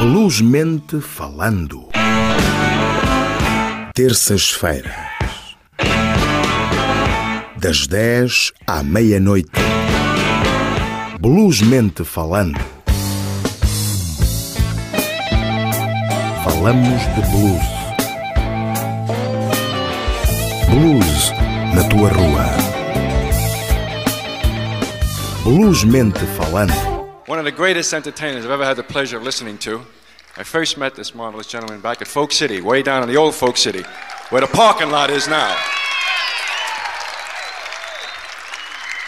Bluesmente falando. Terças-feiras. Das 10 à meia-noite. Bluesmente falando. Falamos de blues. Blues na tua rua. Bluesmente falando. One of the greatest entertainers I've ever had the pleasure of listening to. I first met this marvelous gentleman back at Folk City, way down in the old Folk City, where the parking lot is now.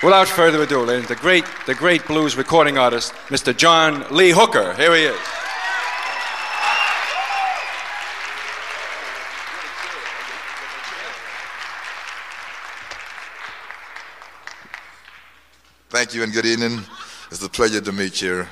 Without further ado, ladies, the great, the great blues recording artist, Mr. John Lee Hooker. Here he is. Thank you and good evening. It's a pleasure to meet you.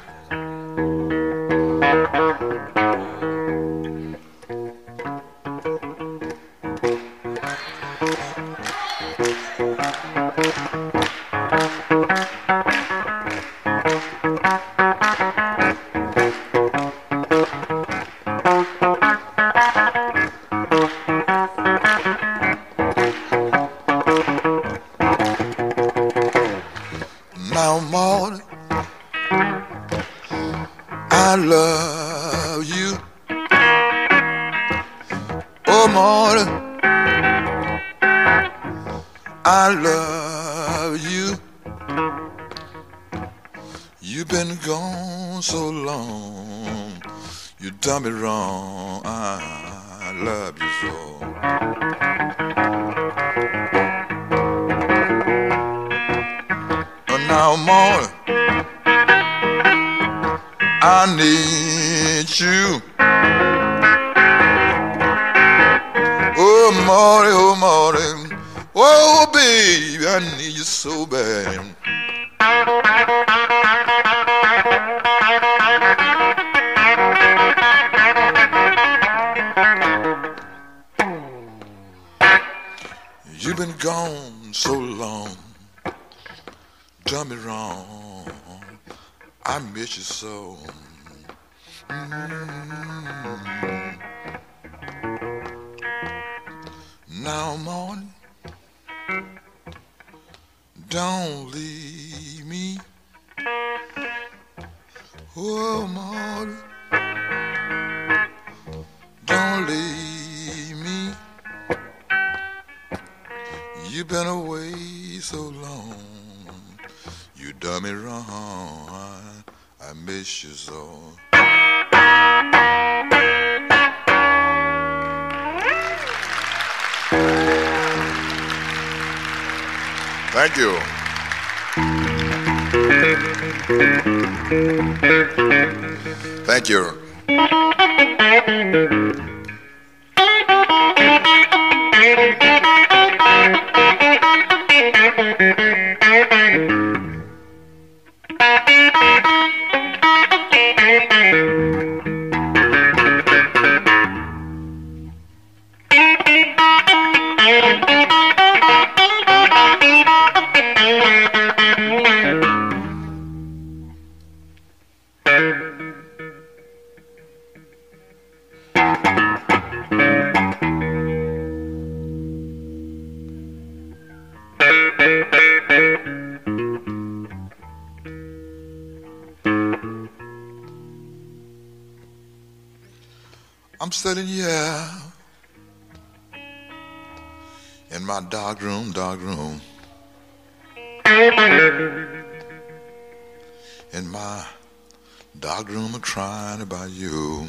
Sitting here in my dark room, dark room. In my dark room, I'm crying about you.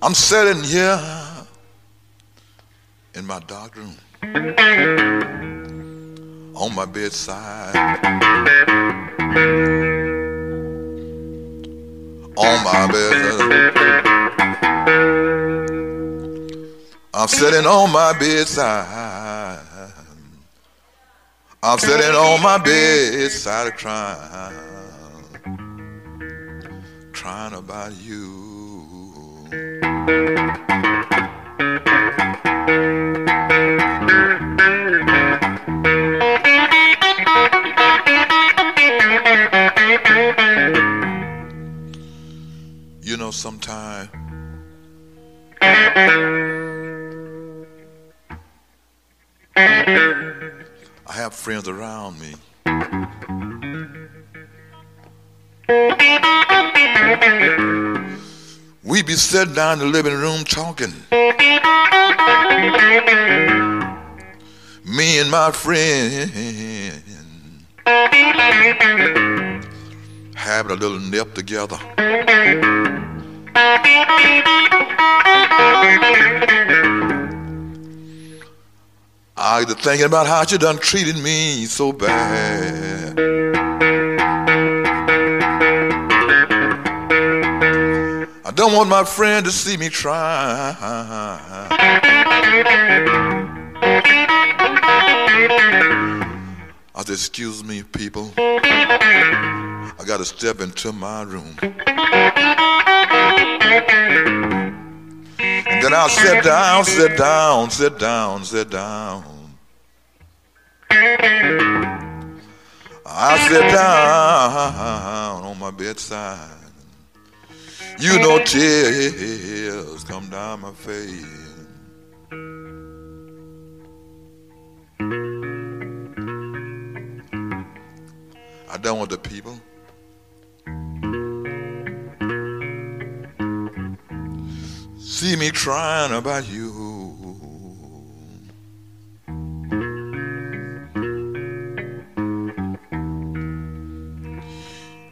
I'm sitting here in my dark room on my bedside. On my bed. I'm sitting on my bedside. I'm sitting on my bedside crying. Crying about you. Sometime. I have friends around me. We be sitting down in the living room talking. Me and my friend having a little nip together. I was thinking about how you done treated me so bad. I don't want my friend to see me try. I said, excuse me, people. I got to step into my room. And then I'll sit down, sit down, sit down, sit down. I sit down on my bedside. You know tears come down my face. I don't want the people see me crying about you.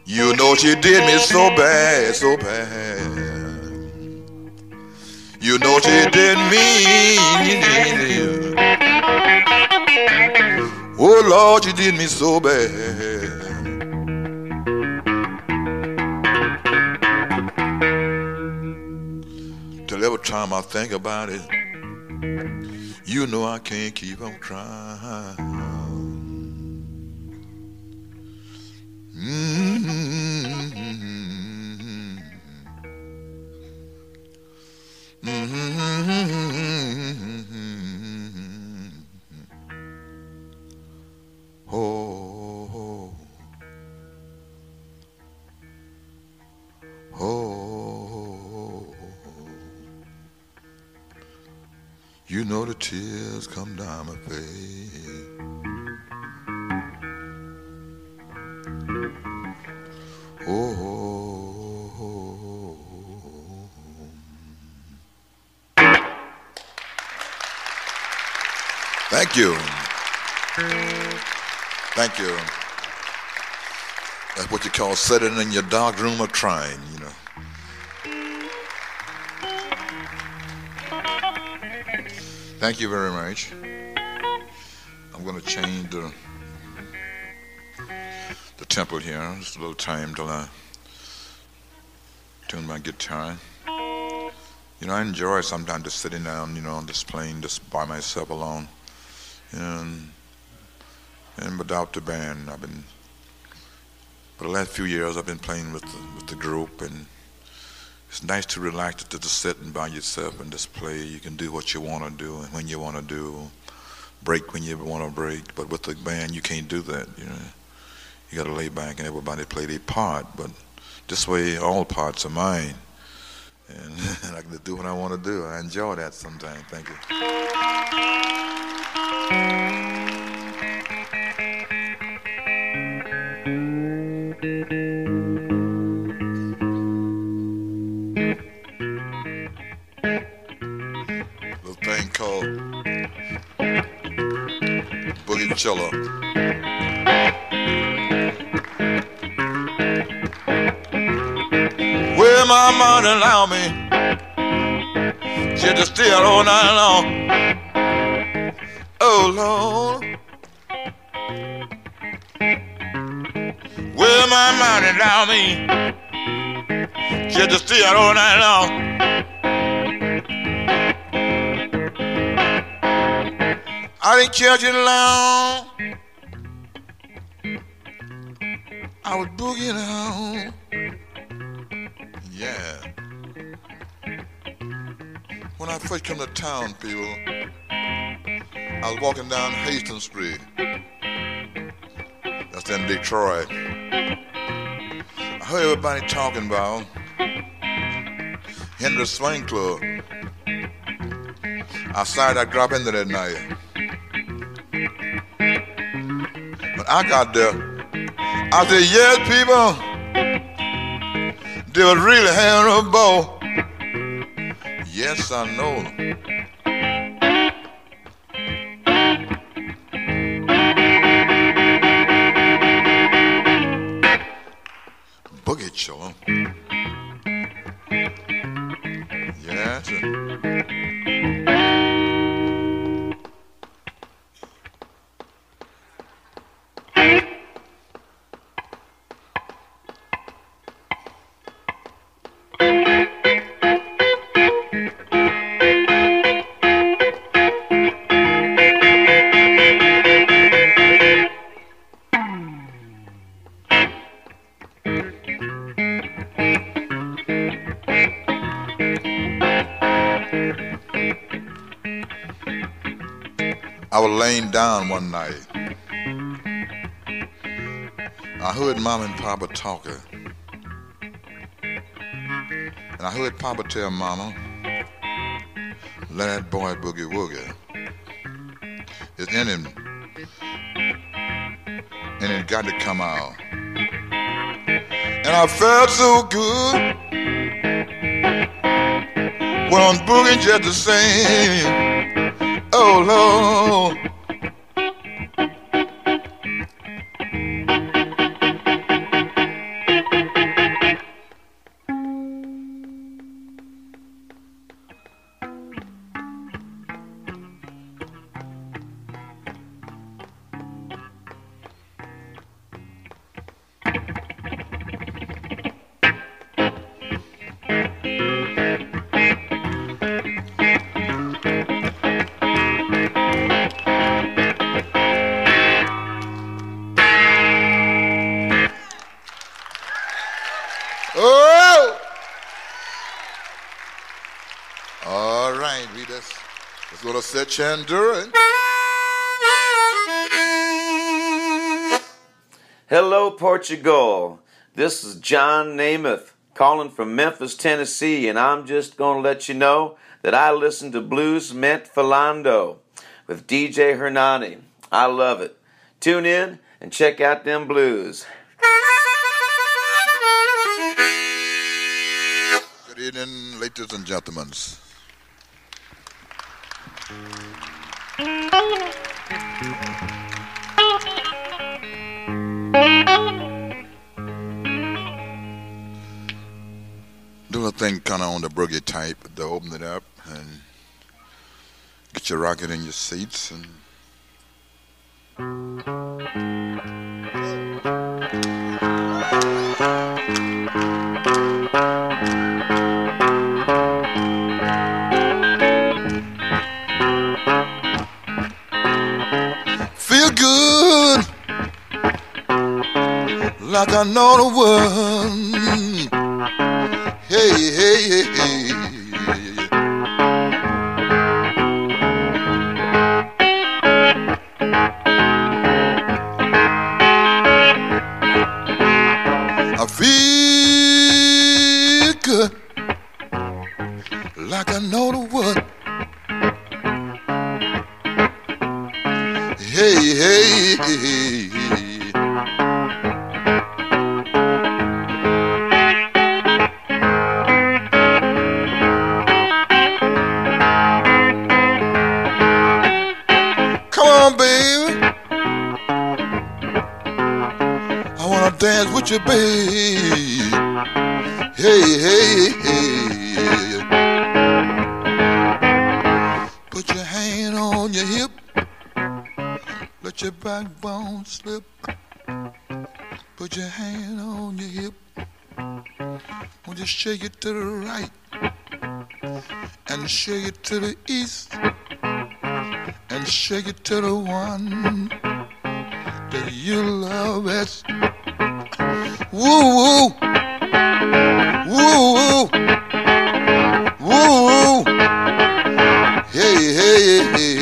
You know she did me so bad, so bad. You know she did me. Oh Lord, she did me so bad. Time I think about it, you know I can't keep on crying. Mm-hmm. Know the tears come down my face. Oh, oh, oh, thank you. Thank you. That's what you call sitting in your dark room of trying, Thank you very much. I'm going to change the the tempo here. Just a little time till I tune my guitar. You know, I enjoy sometimes just sitting down, you know, just playing just by myself alone. And and without the band, I've been for the last few years I've been playing with the, with the group, and it's nice to relax to just sitting by yourself and just play. You can do what you want to do and when you want to do, break when you want to break. But with the band, you can't do that. You know, you got to lay back and everybody play their part. But this way, all parts are mine, and, and I can do what I want to do. I enjoy that sometimes. Thank you. Well, my money allow me just to stay out all night long. Oh, Lord. My money allow me just to stay out all night long. Long. I was boogieing on. Yeah. When I first came to town, people, I was walking down Hastings Street. That's in Detroit. I heard everybody talking about Henry Swing Club. I started I drop into that night. I got there, I said, yes, people, they was really having a ball. Yes, I know. Laying down one night. I heard Mom and Papa talking. And I heard Papa tell Mama, let that boy boogie woogie. It's in him. And it got to come out. And I felt so good. Well, I'm boogieing just the same. Oh, Lord. Gonna sit here and do it. Hello, Portugal. This is John Namath calling from Memphis, Tennessee, and I'm just going to let you know that I listen to Bluesmente Falando with DJ Hernani. I love it. Tune in and check out them blues. Good evening, ladies and gentlemen. Do a thing kind of on the boogie type to open it up and get your rocket in your seats and. Like I know the word. Hey, hey, hey, hey. I feel good like I know the word. Hey, hey, hey. Hey, hey, hey. Put your hand on your hip. Let your backbone slip. Put your hand on your hip. Won't you shake it to the right and shake it to the east and shake it to the one that you love best. Woo woo, woo woo, woo woo. Hey hey hey hey.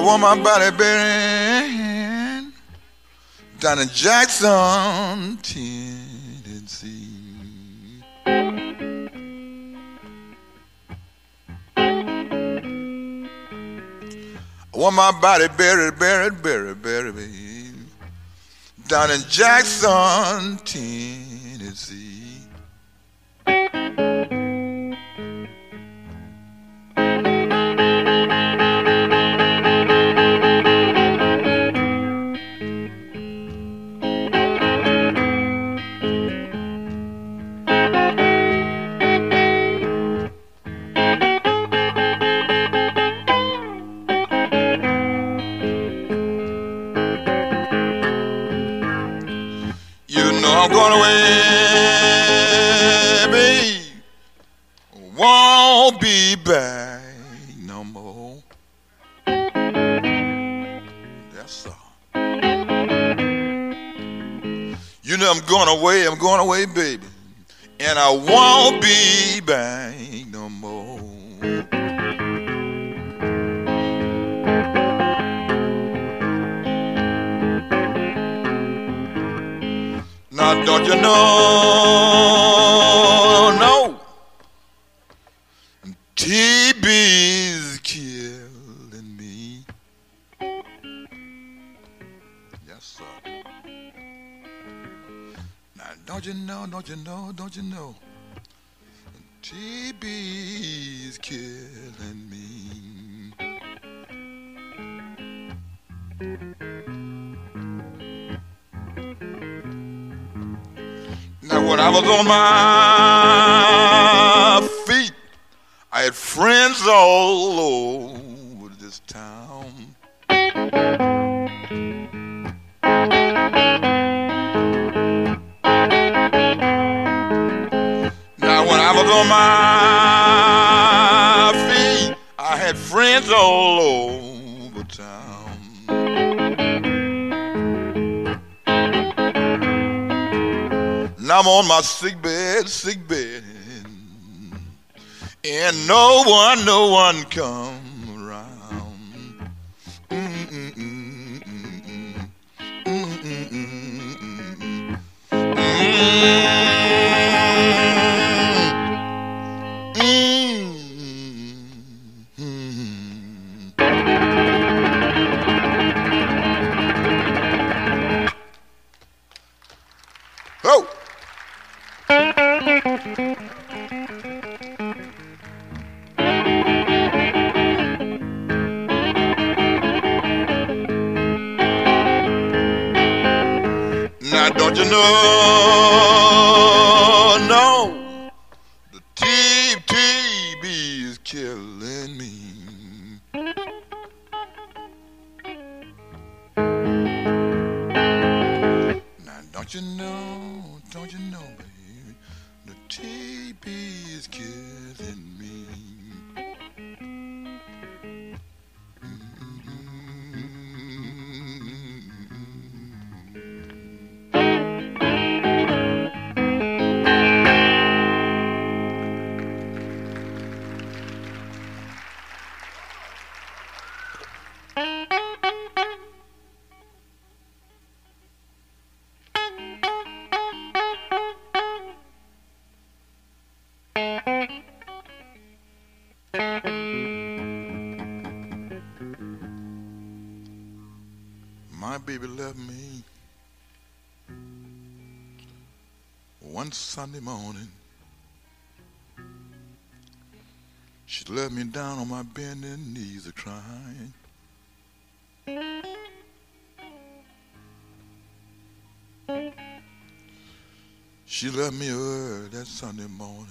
want my body buried down in Jackson, Tennessee. I want my body buried, buried, buried, buried, buried down in Jackson, Tennessee. killing me. Now, when I was on my feet, I had friends all over sick bed, sick bed, and no one, no one comes. me early that Sunday morning.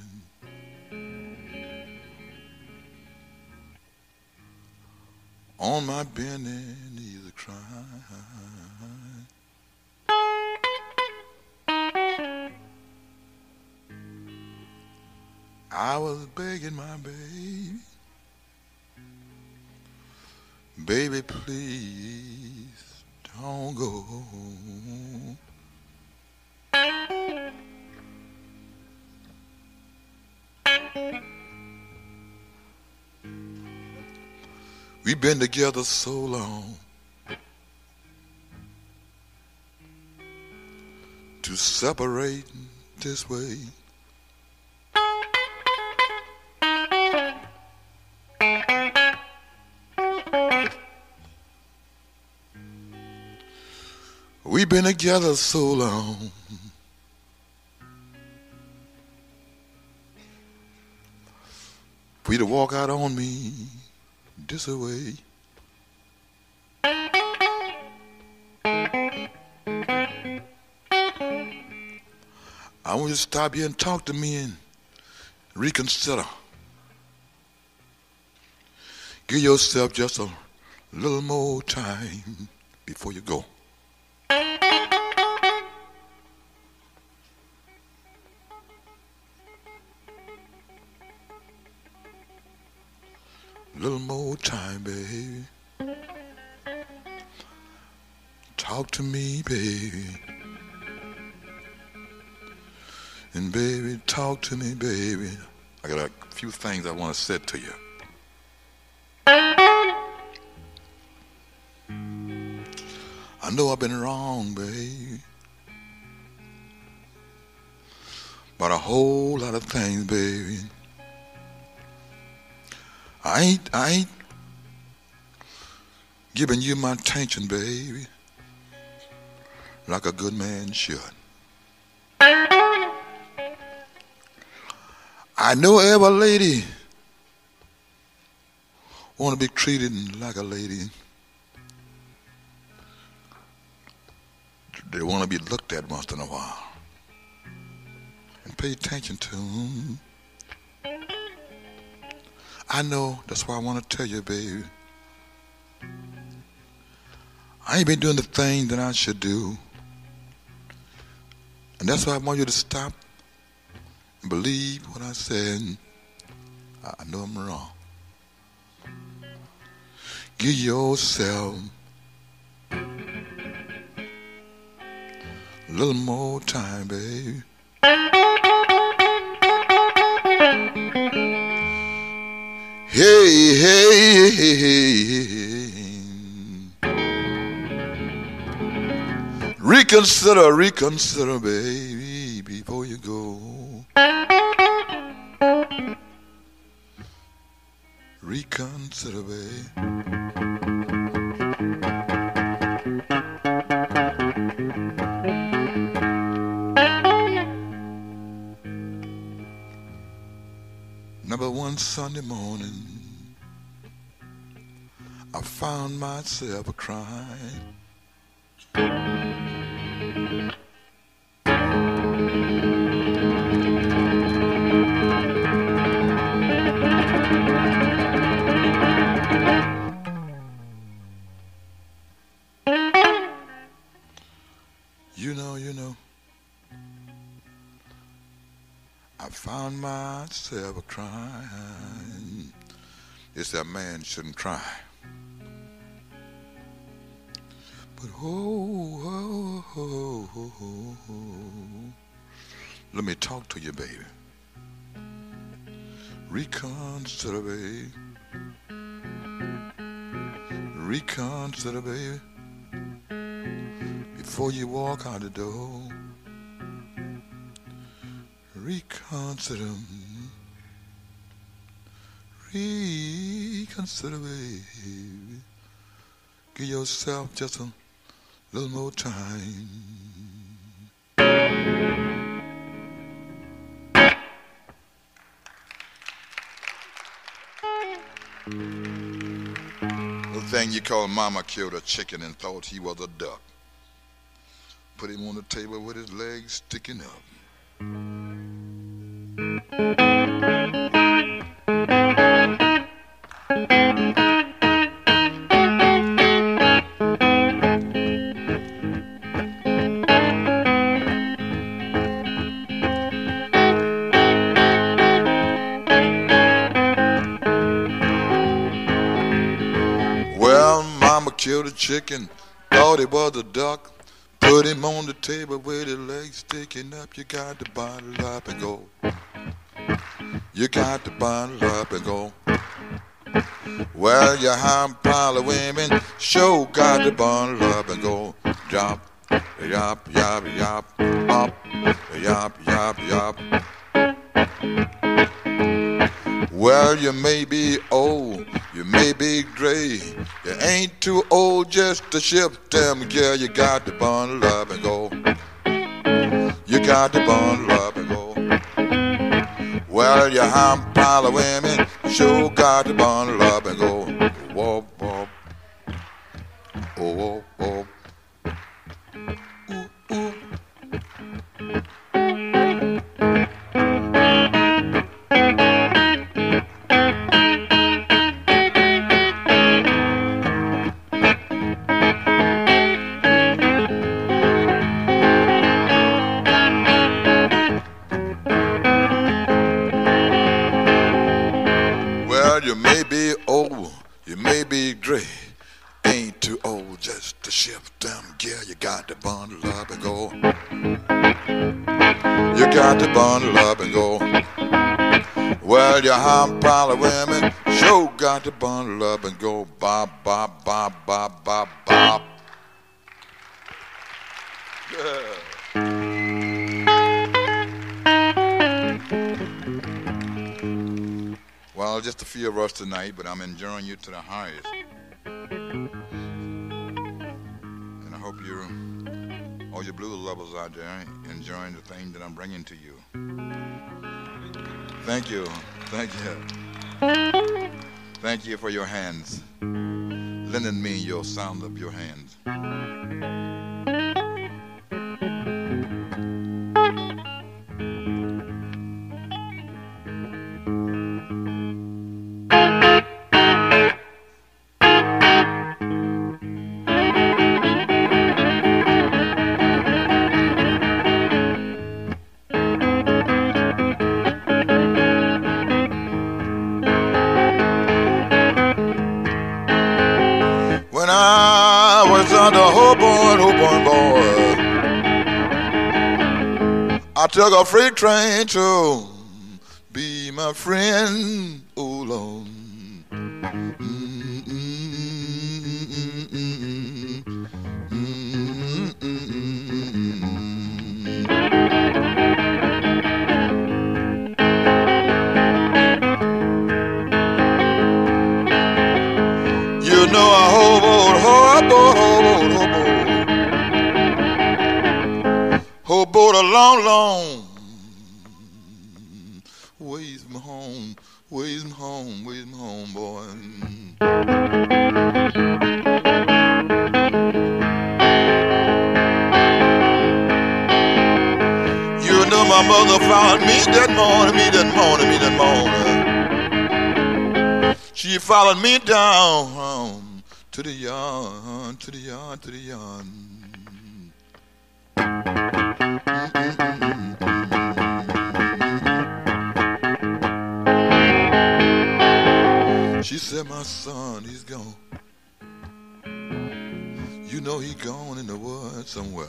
We've been together so long. To separate this way. We've been together so long. For you to walk out on me this away. I want you to stop here and talk to me and reconsider. Give yourself just a little more time before you go. Things I want to say to you. I know I've been wrong, baby. But a whole lot of things, baby. I ain't, I ain't giving you my attention, baby, like a good man should. I know every lady want to be treated like a lady. They want to be looked at once in a while and pay attention to them. I know. That's why I want to tell you, baby. I ain't been doing the thing that I should do. And that's why I want you to stop believe what I said. I know I'm wrong. Give yourself a little more time, baby. Hey, hey, hey, hey. Reconsider, reconsider, baby, before you go. Number one Sunday morning, I found myself a crying. Myself a crying. It's that man shouldn't cry. But oh, oh, oh, oh, oh, oh. let me talk to you, baby. Reconsider, baby. Reconsider, baby. Before you walk out the door reconsider, reconsider, baby. Give yourself just a little more time. The thing you call mama killed a chicken and thought he was a duck. Put him on the table with his legs sticking up. It was a duck. Put him on the table with his legs sticking up. You got to bottle up and go. You got to bottle up and go. Well, you have a pile of women, sure got to bottle up and go. Drop, yop, yop, yop, up, yop, yop, yop. Well, you may be old, you may be gray, you ain't too old just to ship them, girl. You got to bundle up and go. You got to bundle up and go. Well, you a pile of women, sure got to bundle up and go. Whoa, whoa, oh, whoa, whoa. Got to bundle up and go. Well, you a pile of women, sure got to bundle up and go. Bob, bob, bob, bob, bob, bob. Well, just a few of us tonight, but I'm enjoying you to the highest. All you blues lovers out there, enjoying the thing that I'm bringing to you. Thank you. Thank you. Thank you for your hands, lending me your sound of your hands. Took a freight train to be my friend, oh Lord. A long, long ways from home, ways from home, ways from home, boy. You know my mother found me that morning, me that morning, me that morning. She followed me down um, to the yard, to the yard, to the yard. She said, My son, he's gone. You know he gone in the woods somewhere.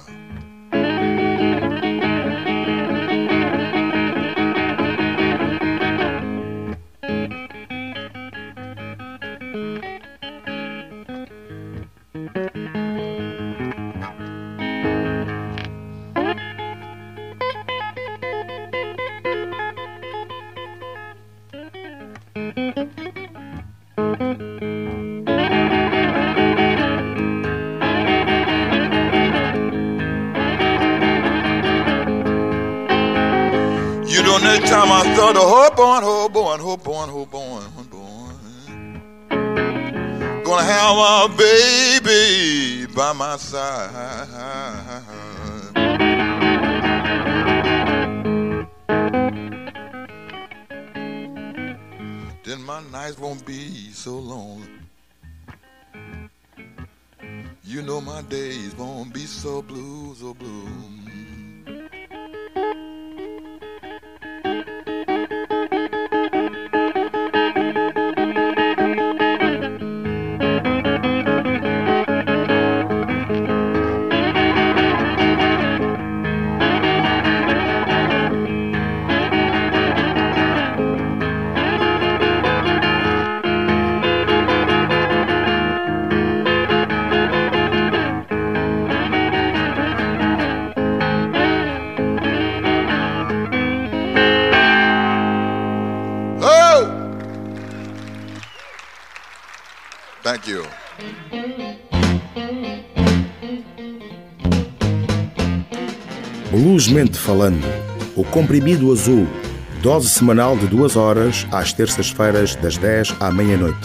I start to hope on, hope on, hope on, hope on, hope on. Gonna have a baby by my side. Then my nights won't be so long. You know my days won't be so blue, so blue. Bluesmente falando, o comprimido azul, dose semanal de duas horas, às terças-feiras, das 10 à meia-noite.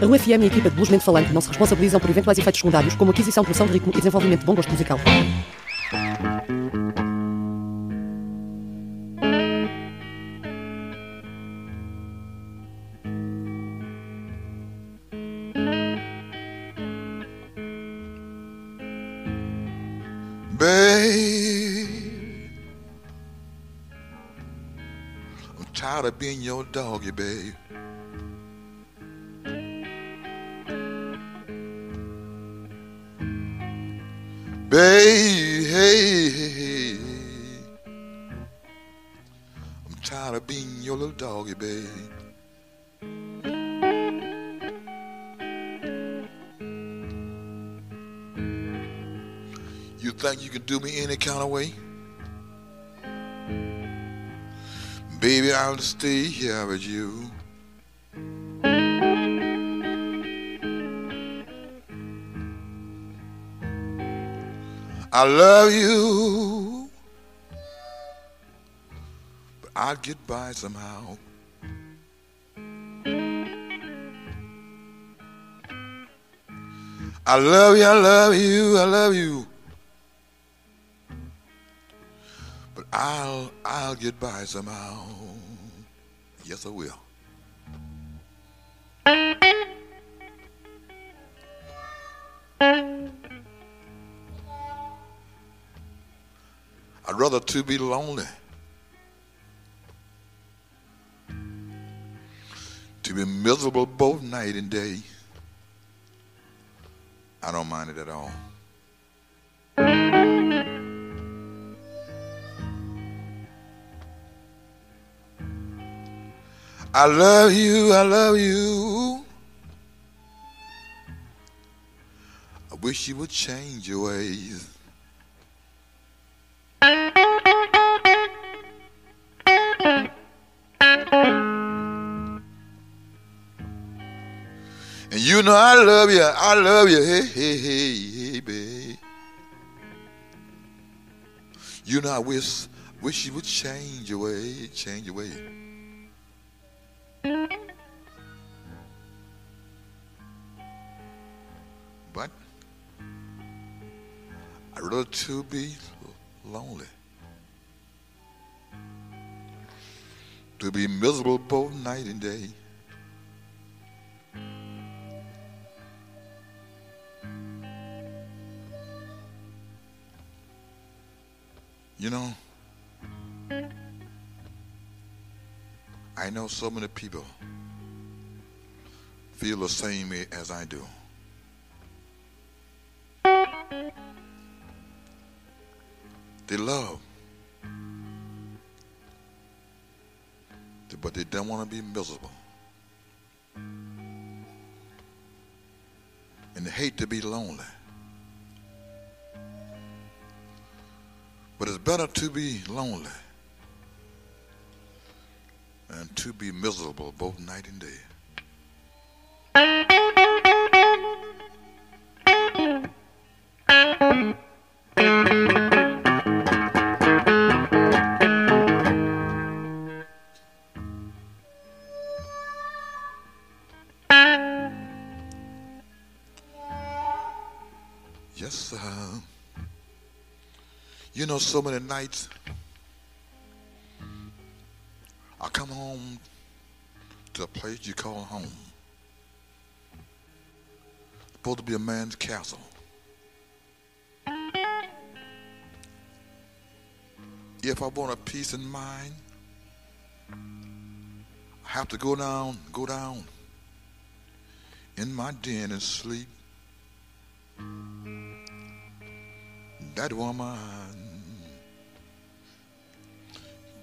A UFM e a equipa de Bluesmente Falante não se responsabilizam por eventuais efeitos secundários, como aquisição, produção de ritmo e desenvolvimento de bom gosto musical. Being your doggy, babe. Babe, hey, hey, hey. I'm tired of being your little doggy, babe. You think you can do me any kind of way? Baby, I'll stay here with you. I love you, but I'd get by somehow. I love you, I love you, I love you. I'll I'll get by somehow. Yes, I will. I'd rather to be lonely. To be miserable both night and day. I don't mind it at all. I love you, I love you. I wish you would change your ways. And you know I love you, I love you, hey, hey, hey, hey, babe. You know I wish, wish you would change your way, change your way. But I'd rather to be lonely. To be miserable both night and day. You know, I know so many people feel the same way as I do. They love, but they don't want to be miserable. And they hate to be lonely. But it's better to be lonely than to be miserable both night and day. So many nights I come home to a place you call home. Supposed to be a man's castle. If I want a peace in mind, I have to go down, go down in my den and sleep. That woman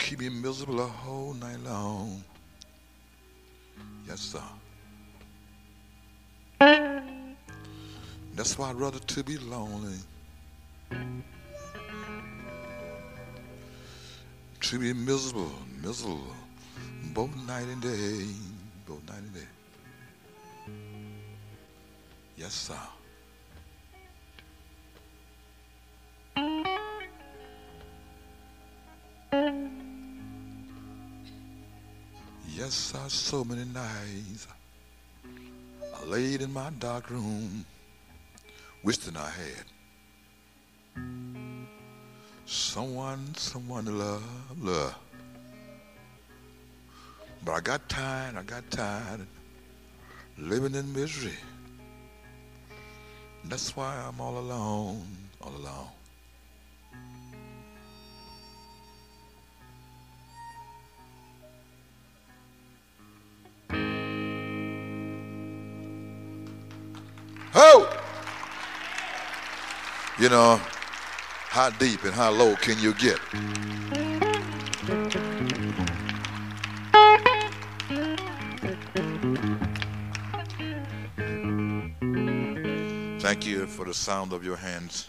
keep me miserable a whole night long. Yes, sir. That's why I'd rather to be lonely. To be miserable, miserable, both night and day, both night and day. Yes, sir. Yes, sir, so many nights I laid in my dark room, wishing I had someone, someone to love, love. But I got tired, I got tired living in misery. That's why I'm all alone, all alone. You know, how deep and how low can you get? Thank you for the sound of your hands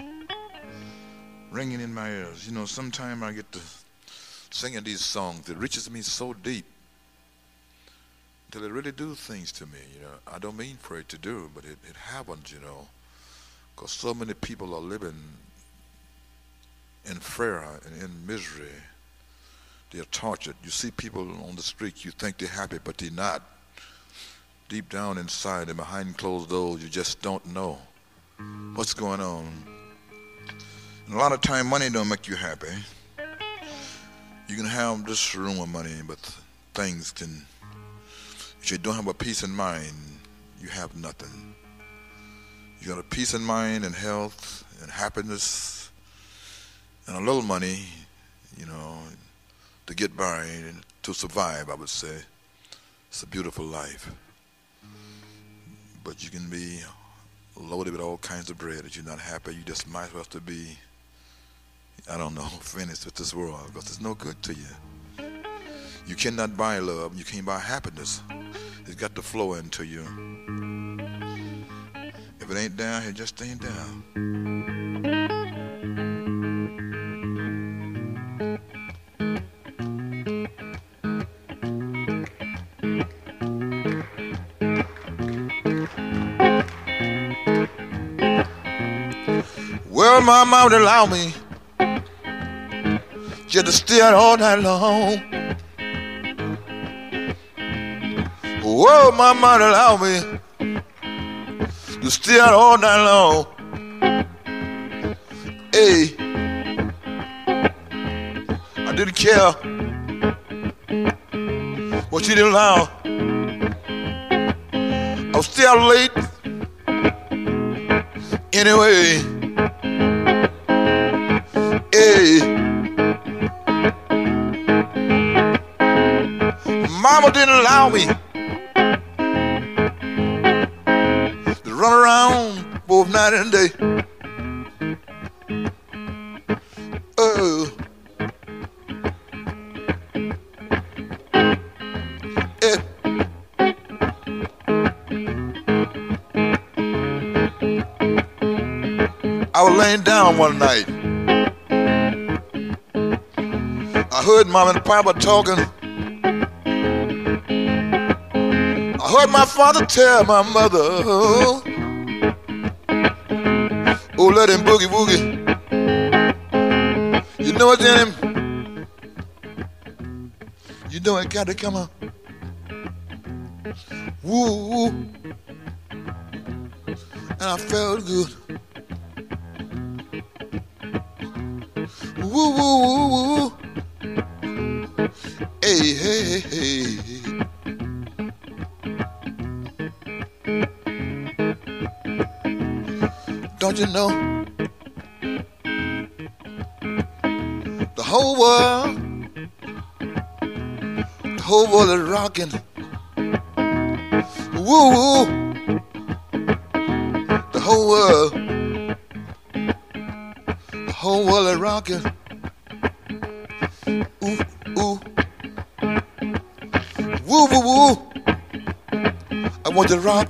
ringing in my ears. You know, sometimes I get to singing these songs. It reaches me so deep till it really do things to me. You know, I don't mean for it to do, but it, it happens. You know, because so many people are living in fear and in misery. They're tortured. You see people on the street, you think they're happy, but they're not. Deep down inside and behind closed doors, you just don't know what's going on. And a lot of time, money don't make you happy. You can have this room of money, but things can. If you don't have a peace in mind, you have nothing. You got a peace of mind and health and happiness and a little money, you know, to get by and to survive, I would say. It's a beautiful life. But you can be loaded with all kinds of bread. If you're not happy, you just might as well to be, I don't know, finished with this world because it's no good to you. You cannot buy love. You can't buy happiness. It's got to flow into you. If it ain't down, it just ain't down. Well, my mom would allow me just to stay out all night long. Whoa, my mom would allow me to stay out all night long. Hey, I didn't care what she didn't allow. I was still out late anyway. Hey. Mama didn't allow me around both night and day. Oh. Eh. I was laying down one night. I heard mom and papa talking. I heard my father tell my mother, Oh, let him boogie woogie. You know what, Jenny? You know it got to come on. Woo, woo. And I felt good. Woo, woo, woo, woo. Hey, hey, hey, you know? The whole world, the whole world is rocking. Woo, woo. The whole world, the whole world is rocking. Ooh, ooh. Woo, woo, woo. I want to rock.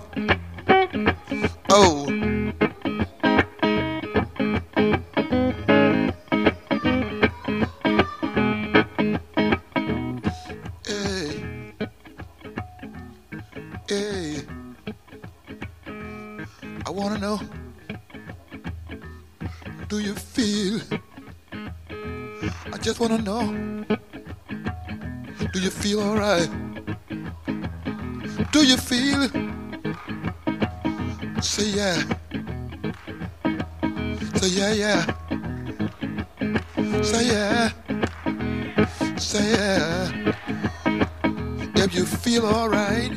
Yeah, yeah. Say yeah. Say yeah. If you feel alright,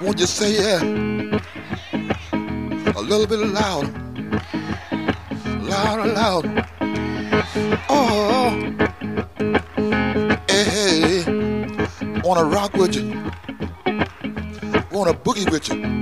won't you say yeah? A little bit louder. Louder, louder. Oh, hey, hey. Wanna rock with you? Wanna boogie with you?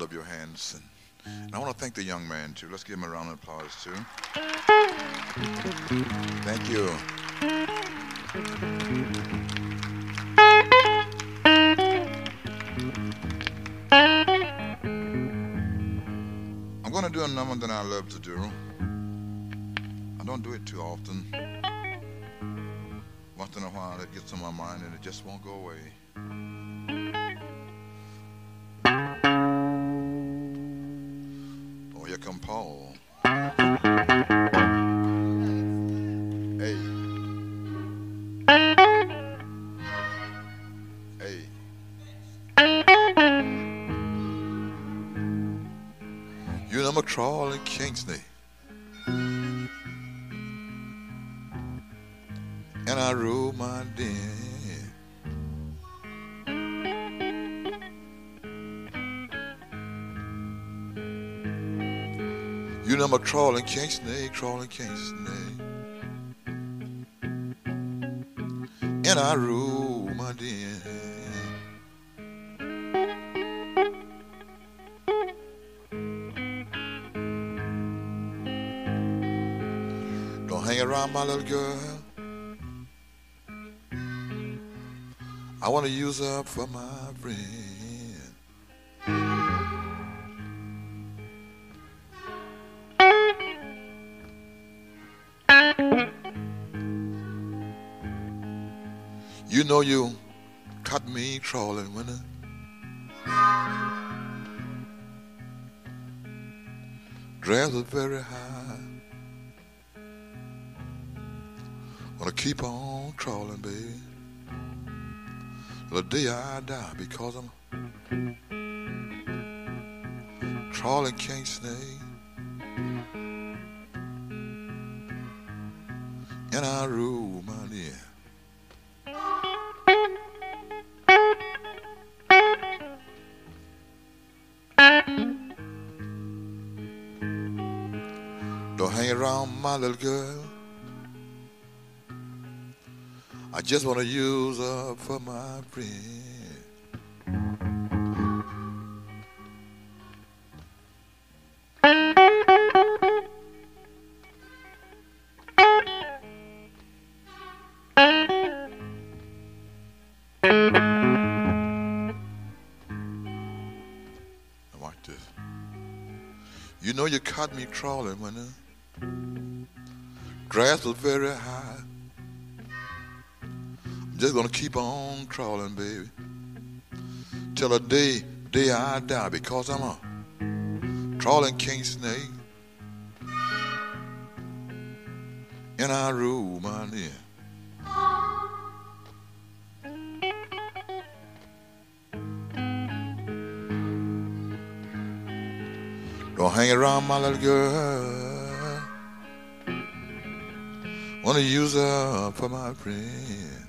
Of your hands. And, and I want to thank the young man, too. Let's give him a round of applause, too. Thank you. I'm going to do a number that I love to do. I don't do it too often. Once in a while, it gets on my mind and it just won't go away. You know McCrawl and Kingsley. Crawling king snake, crawling king snake. And I rule my den. Don't hang around my little girl. I want to use up for my friend. Caught me crawling when I grass was very high. Wanna keep on crawling, baby. The day I die because I'm crawling can't snake. Little girl. I just want to use her for my friend. Watch this. You know you caught me crawling when was very high. I'm just gonna keep on crawling, baby, till the day day I die because I'm a crawling king snake. And I rule my near. Don't hang around my little girl. Wanna use her for my friend.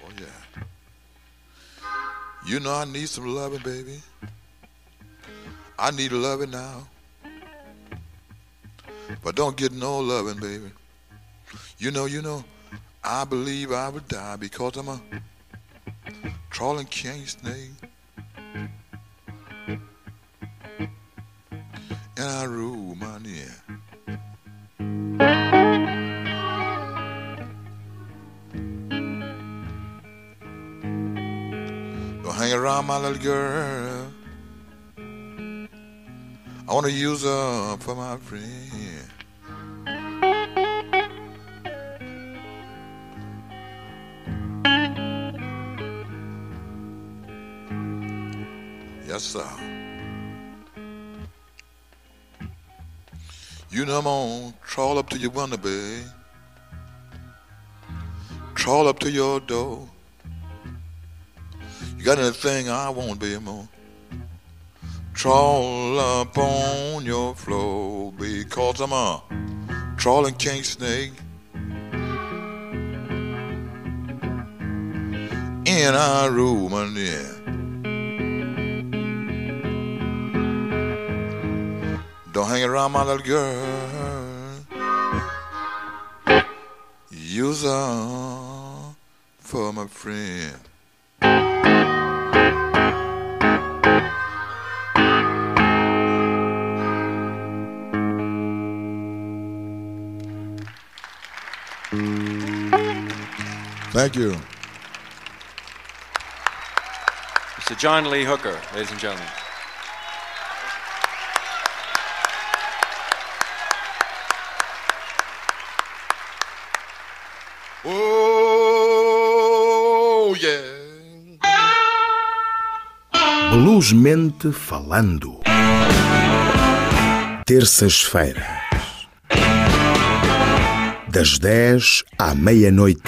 Oh yeah. You know I need some loving, baby. I need loving now. But don't get no loving, baby. You know, you know, I believe I would die because I'm a trawling king snake. And I rule my near. Hang around my little girl. I want to use her for my friend. Yes. You know I'm on, crawl up to your window, babe. Crawl up to your door. You got anything I want, baby, more? Crawl up on your floor because I'm a trawling king snake. And I rule my near. Don't hang around my little girl. Use her for my friend. Thank you. Mr. John Lee Hooker, ladies and gentlemen. Bluesmente falando. Terças-feiras. Das 10 à meia-noite.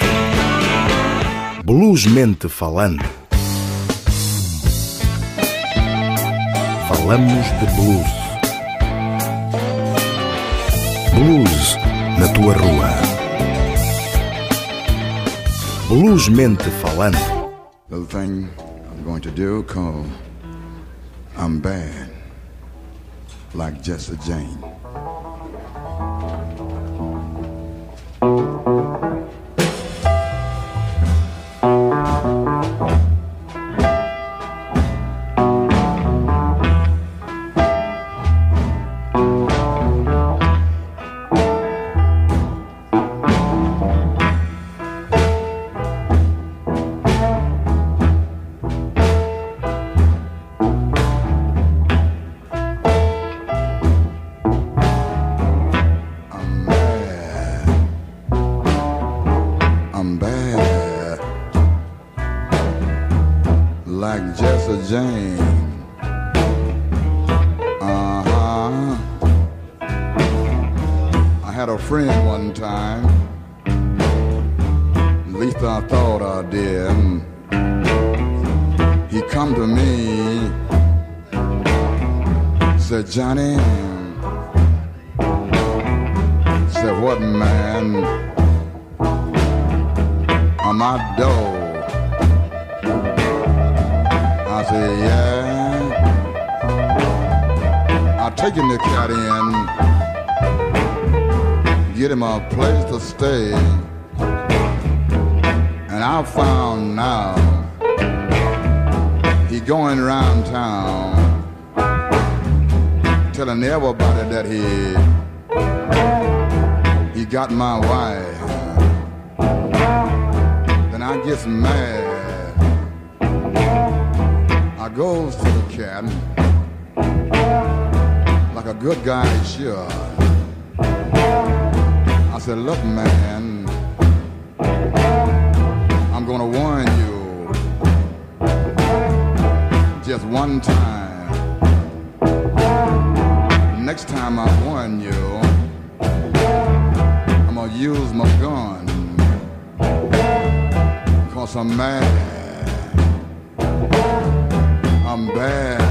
Bluesmente falando. Falamos de blues. Blues na tua rua. Bluesmente falando. little thing I'm going to do called I'm Bad, like Jesse James. Got my wife. Then I gets mad. I goes to the cat like a good guy should. I said, look, man, I'm gonna warn you just one time. Next time I warn you, gonna use my gun. Cause I'm mad. I'm bad.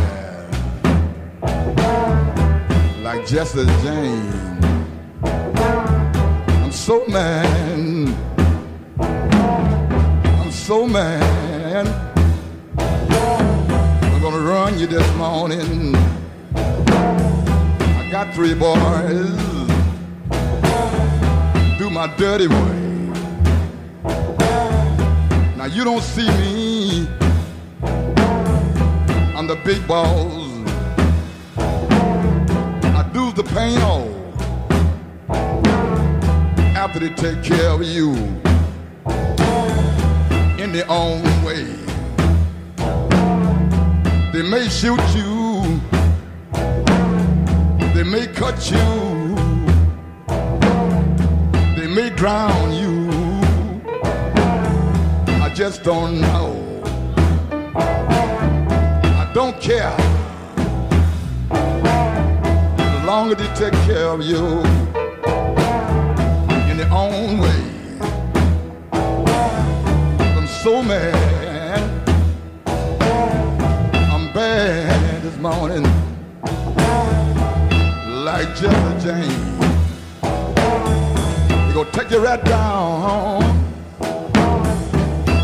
Like Jesse James. I'm so mad. I'm so mad. I'm gonna run you this morning. I got three boys. My dirty way. Now you don't see me. I'm the big boss. I do the pain all after they take care of you in their own way. They may shoot you, they may cut you, may drown you. I just don't know. I don't care. The longer they take care of you in their own way. I'm so mad. I'm bad this morning. Like Jesse James. Gonna take you right down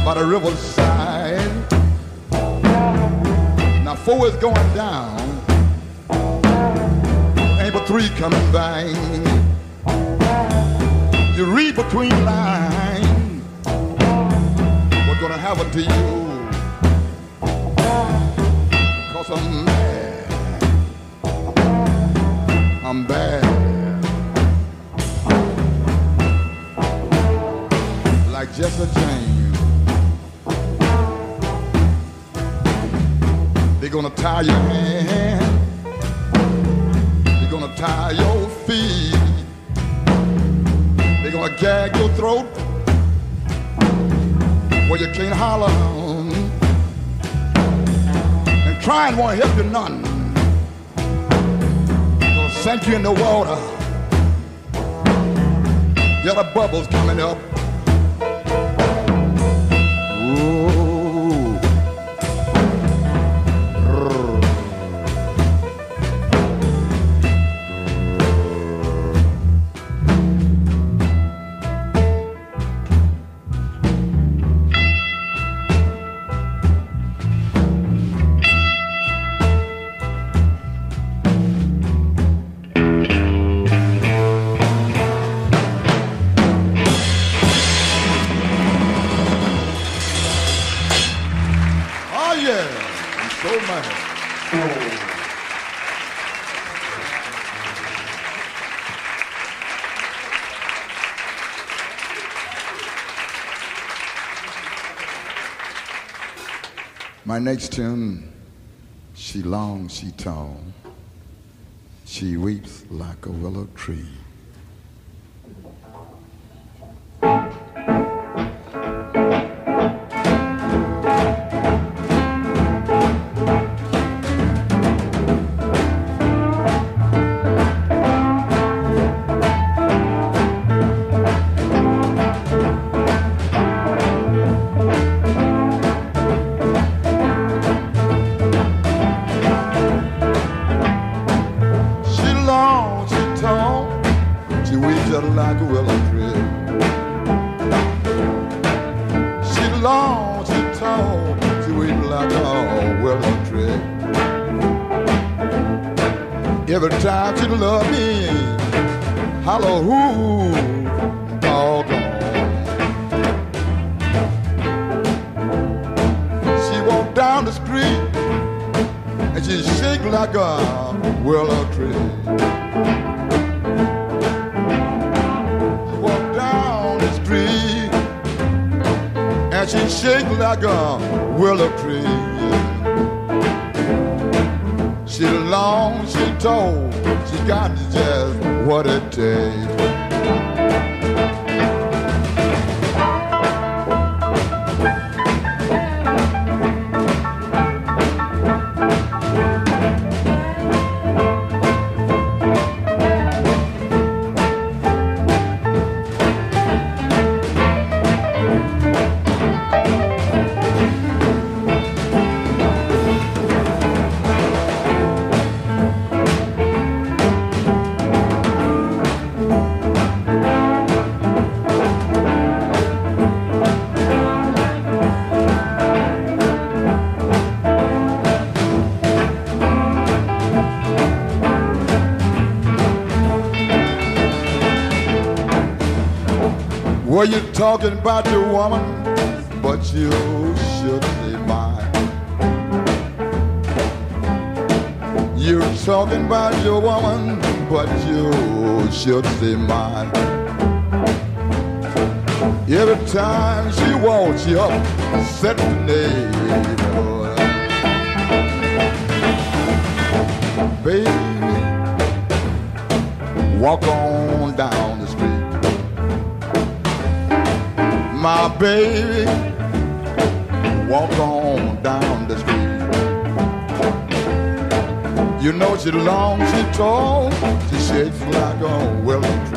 by the riverside. Now four is going down, ain't but three coming by. You read between lines, what's gonna happen to you? Tie your hand. They're gonna tie your feet. They're gonna gag your throat where you can't holler. And crying won't help you none. Gonna sink you in the water. Yellow bubbles coming up. My next tune, she long, she tall, she weeps like a willow tree. Talking about your woman, but you should say mine. You're talking about your woman, but you should say mine. Every time she walks you up, set the neighborhood. Baby, walk on my baby. Walk on down the street. You know she long, she tall, she shakes like a willow tree.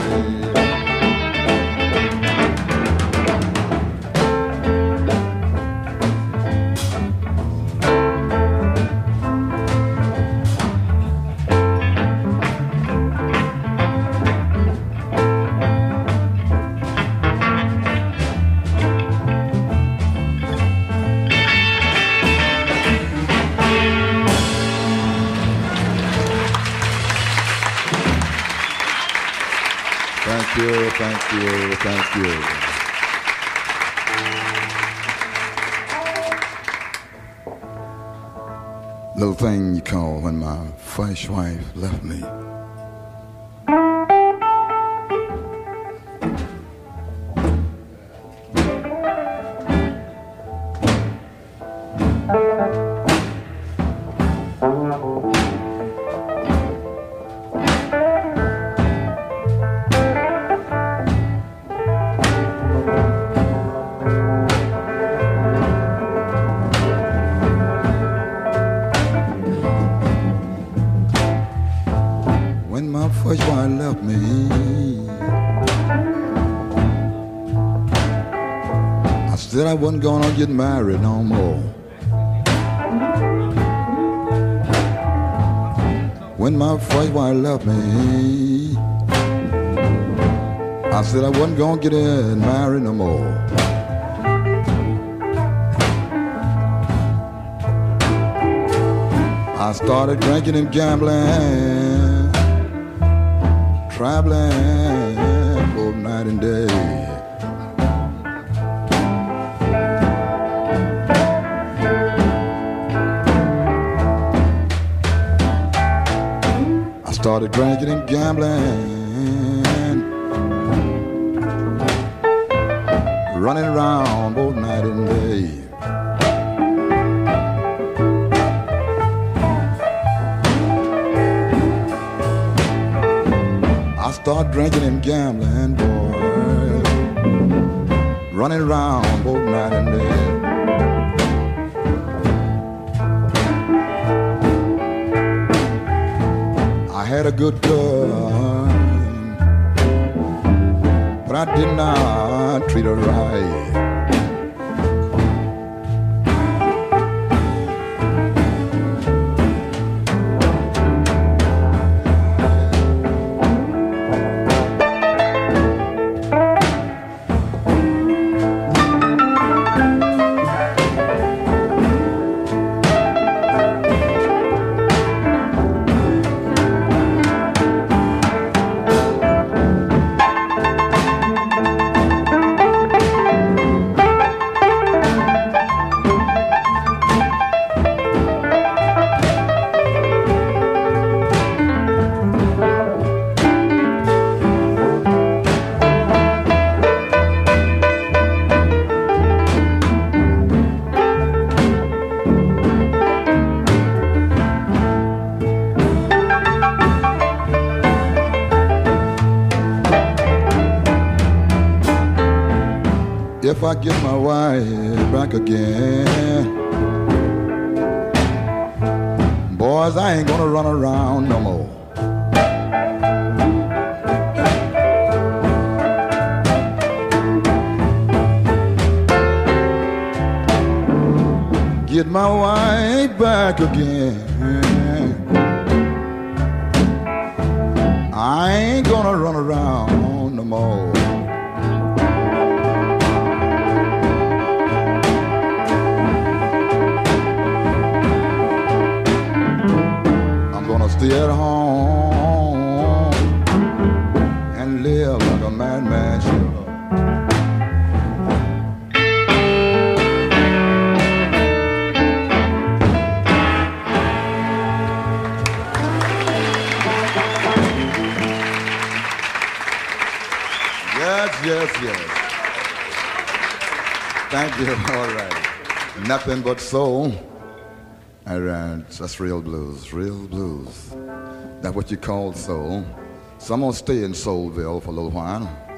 My first wife left me. Get married no more. When my first wife left me, I said I wasn't gonna get married no more. I started drinking and gambling, traveling both night and day. Gambling, Yes, yes. Thank you. All right. Nothing but soul. All right. That's real blues. Real blues. That's what you call soul. So I'm going to stay in Soulville for a little while.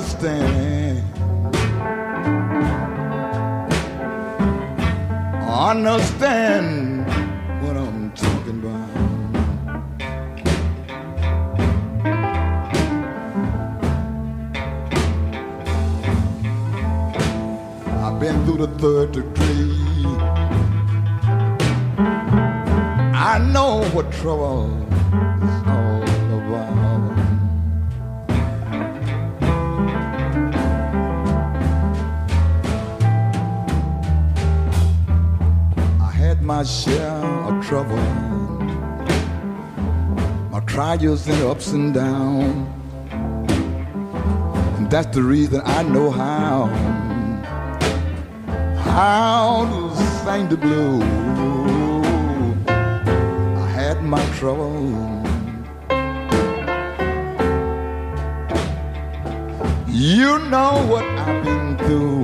Understand and ups and downs. And that's the reason I know how how to sing the blues. I had my trouble. You know what I've been through.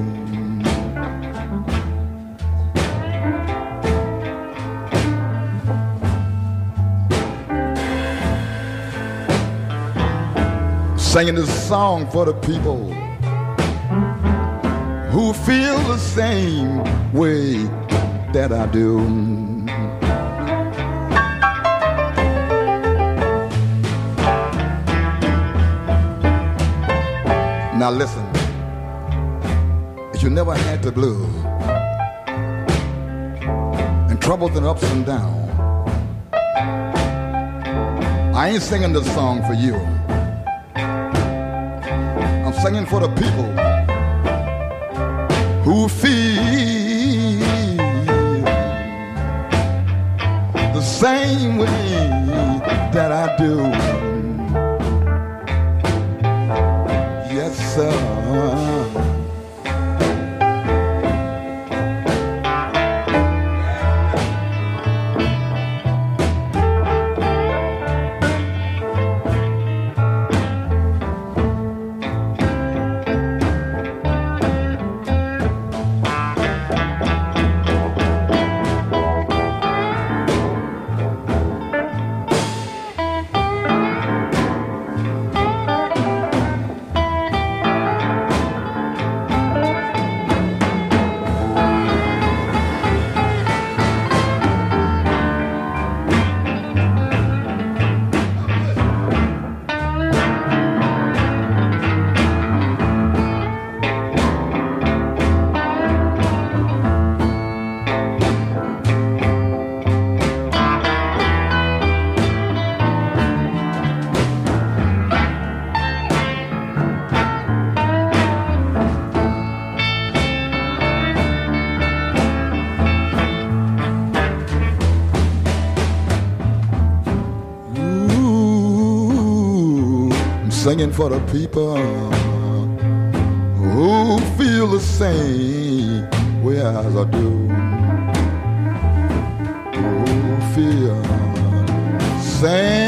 Singing this song for the people who feel the same way that I do. Now listen, if you never had the blues and troubles and ups and downs, I ain't singing this song for you. For the people who feel the same way that I do. Yes, sir. singing for the people who feel the same way as I do. Who feel the same.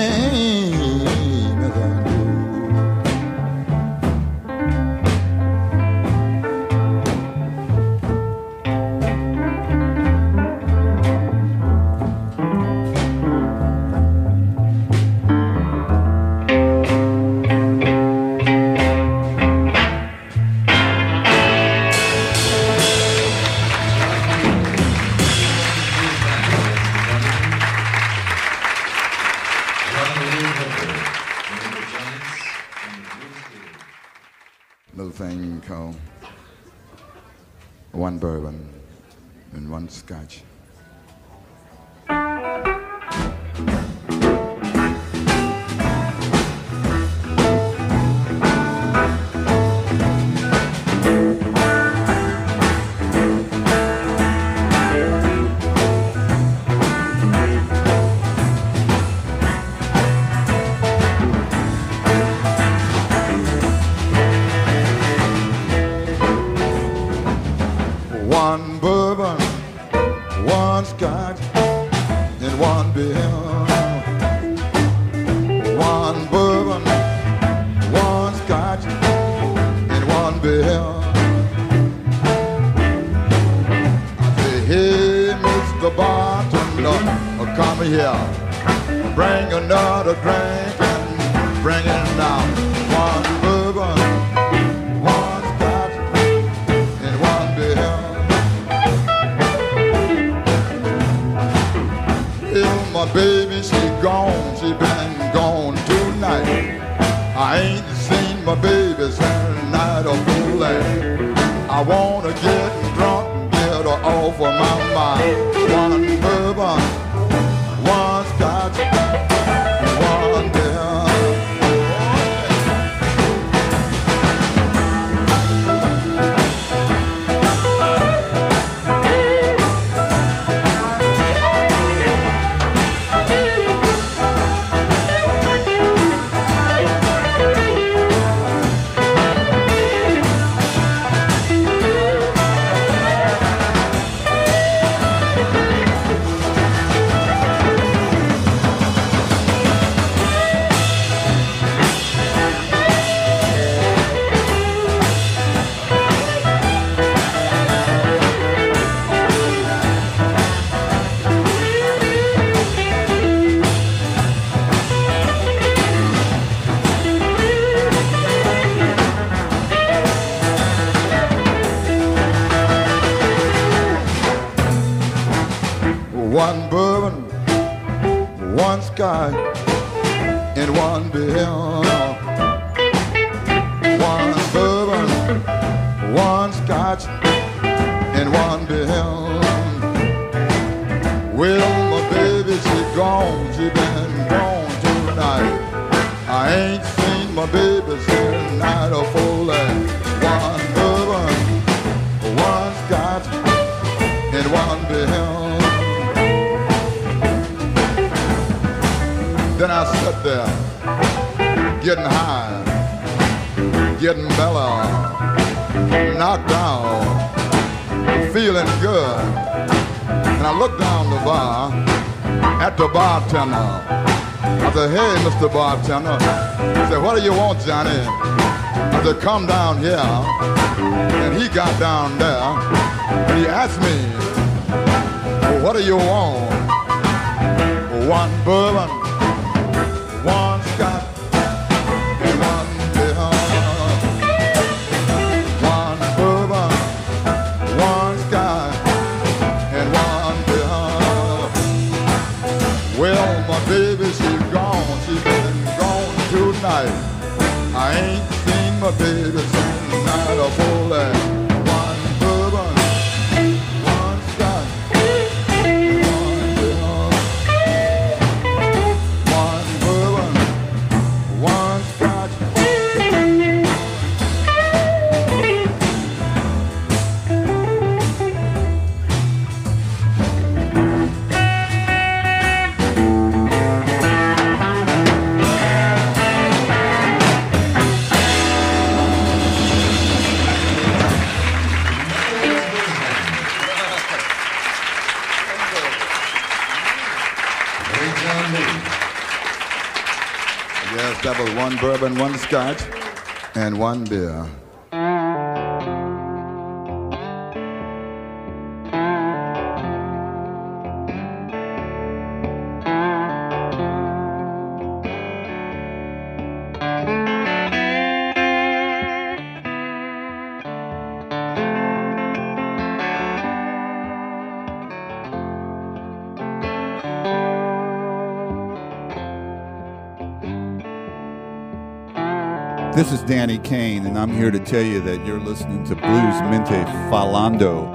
This is Danny Kane, and I'm here to tell you that you're listening to Bluesmente Falando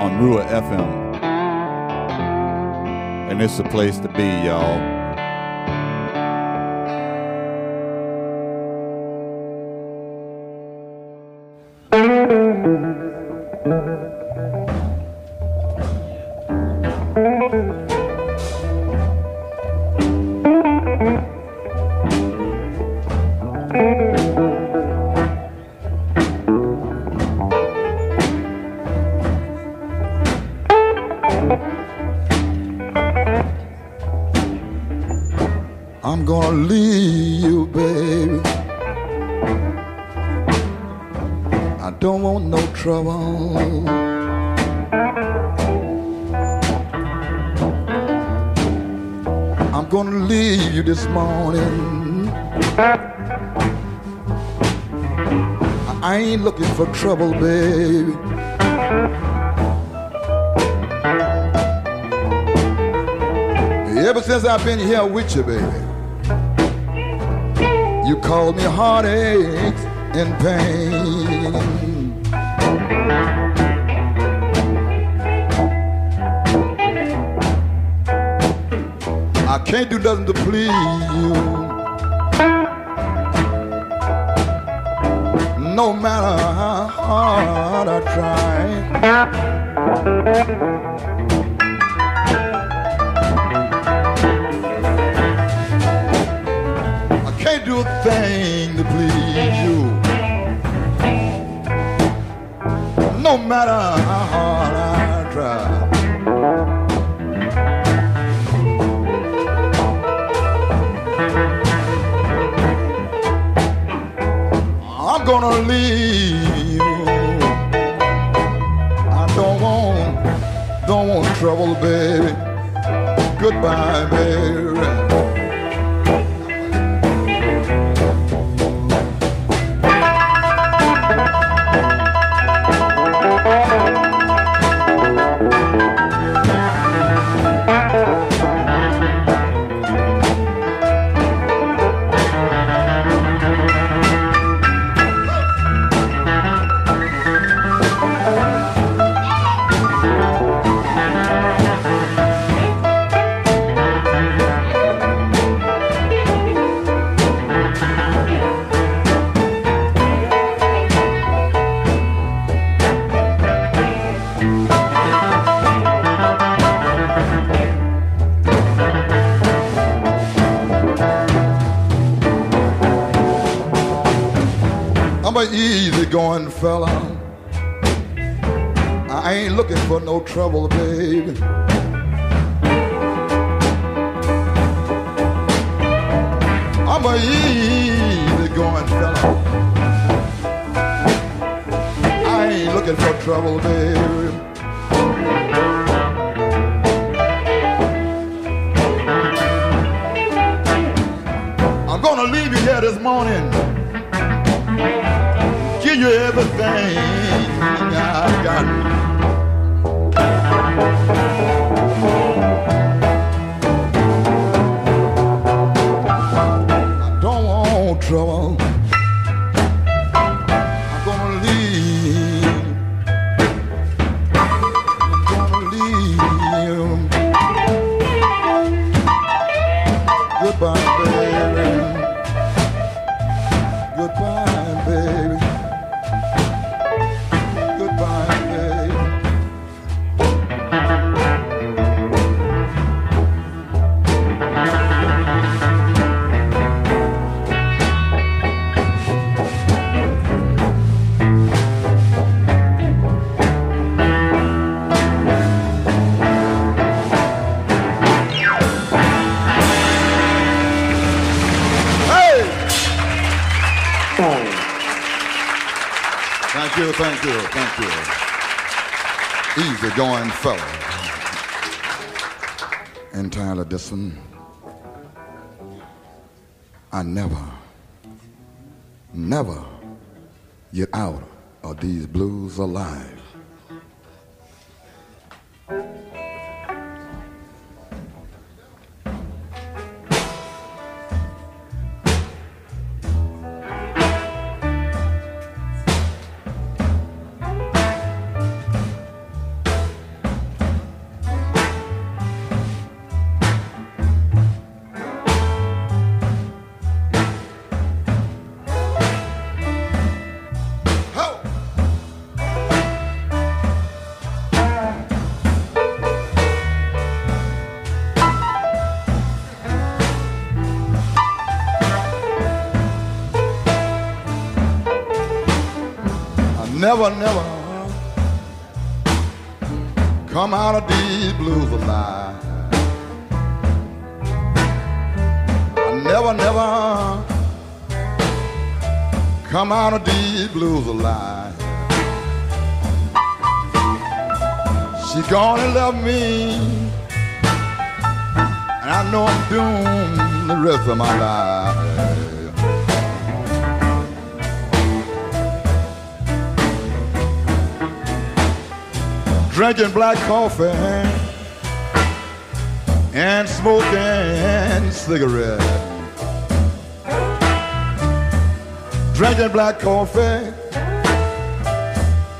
on Rua FM. And it's the place to be, y'all. Gonna leave you, baby. I don't want no trouble. I'm gonna leave you this morning. I ain't looking for trouble, baby. Ever since I've been here with you, baby, you called me heartaches and pain. I can't do nothing to please you. Easy going fella. Thank you, thank you. Easy going fella. Entitled this one. I never, never get out of these blues alive. Never, never come out of these blues alive. I never, never come out of these blues alive. She gonna love me, and I know I'm doomed the rest of my life. Drinking black coffee and smoking cigarettes. drinking black coffee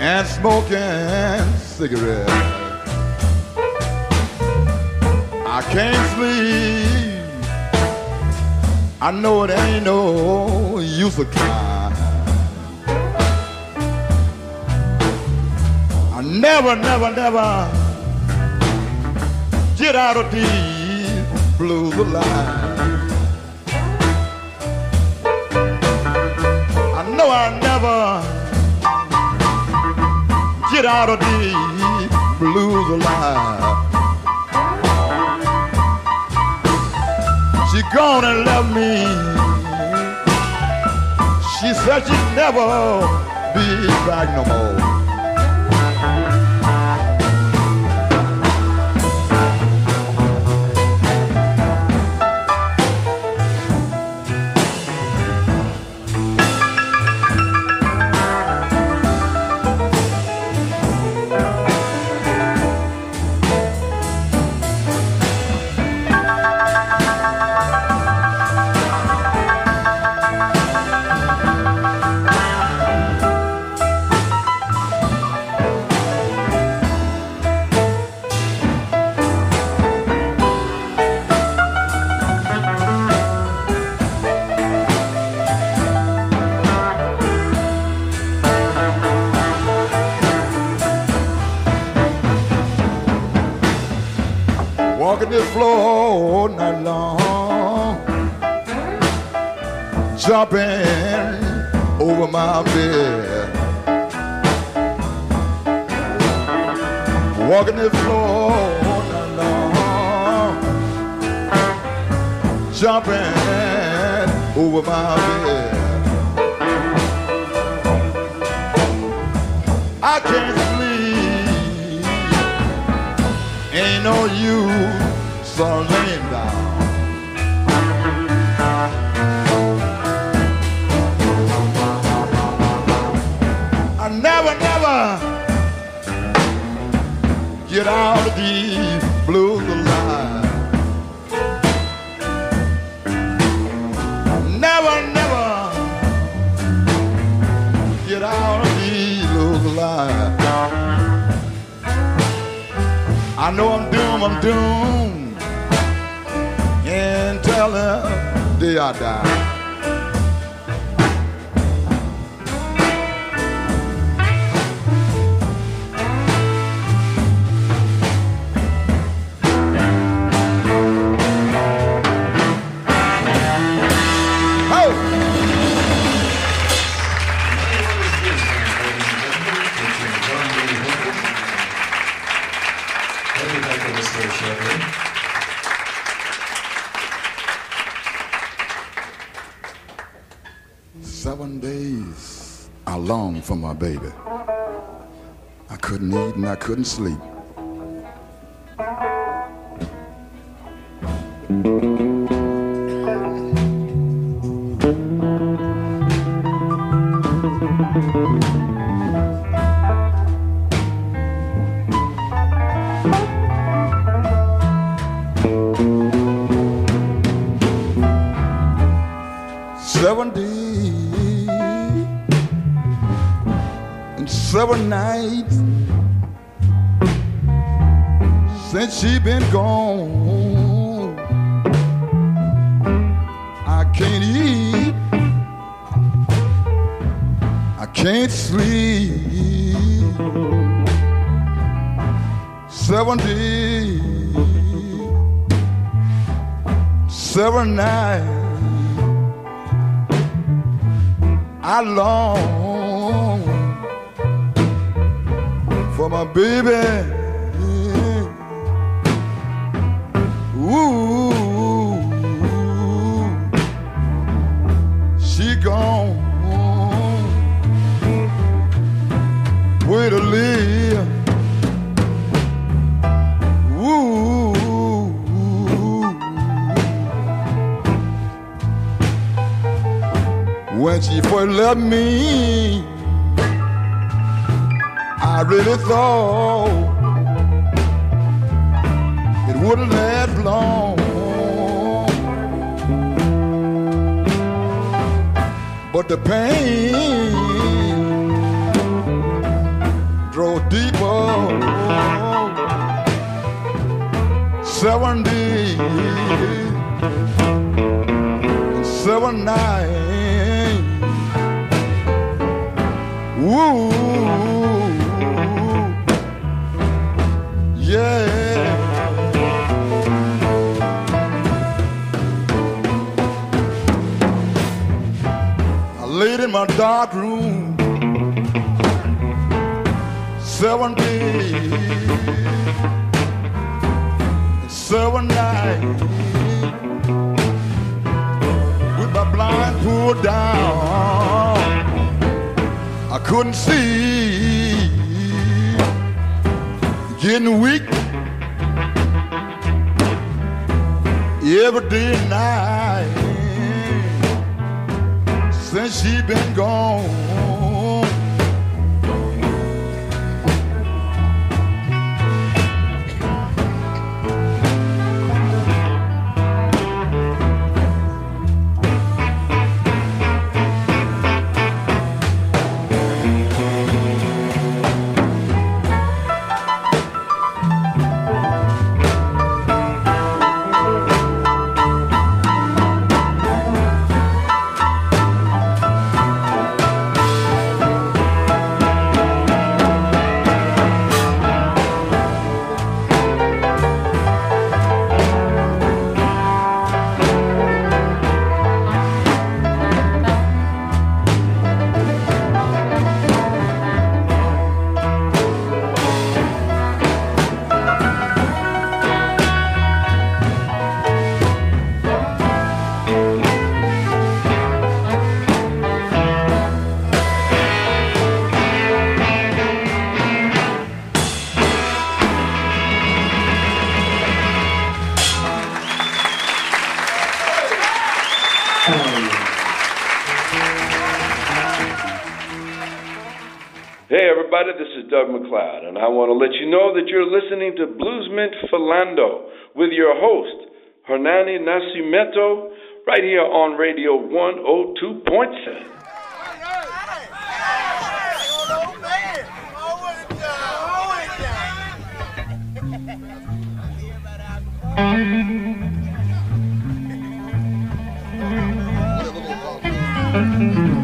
and smoking cigarettes. I can't sleep. I know it ain't no use of crying. Never, never, never get out of these blues alive. I know I never get out of these blues alive. She gonna love me. She said she'd never be back no more. Walking this floor all night long, jumping over my bed. Walking this floor all night long, jumping over my bed. I can't sleep. Ain't no use so laying down. I never, never get out of these blues alive. Never, never get out of these blues alive. I know I'm doomed, I'm doomed. Until the day I die. For my baby. I couldn't eat and I couldn't sleep. Yeah. I laid in my dark room seven days, seven nights with my blind pulled down. I couldn't see, getting weak every day and night since she been gone. You're listening to Bluesmente Falando with your host, Hernani Nascimento, right here on Radio 102.7. What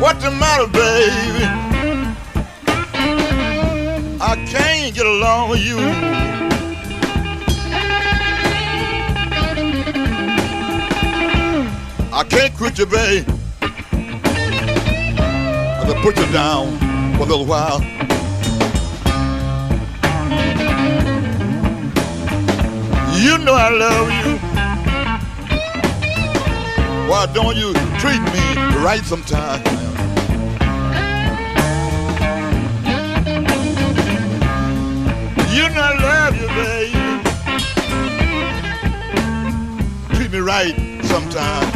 What's the matter, baby? I can't get along with you. I can't quit you, babe. I'm gonna put you down for a little while. You know I love you. Why don't you treat me right sometime? You know I love you, baby. Treat me right sometime.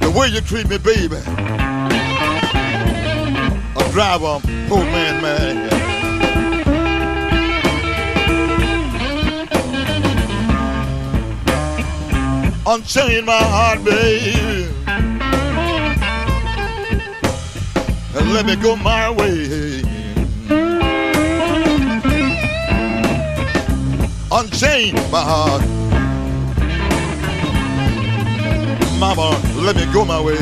The way you treat me, baby. A driver, poor man, man. Unchain my heart, baby, and let me go my way. Unchain my heart, Mama, let me go my way.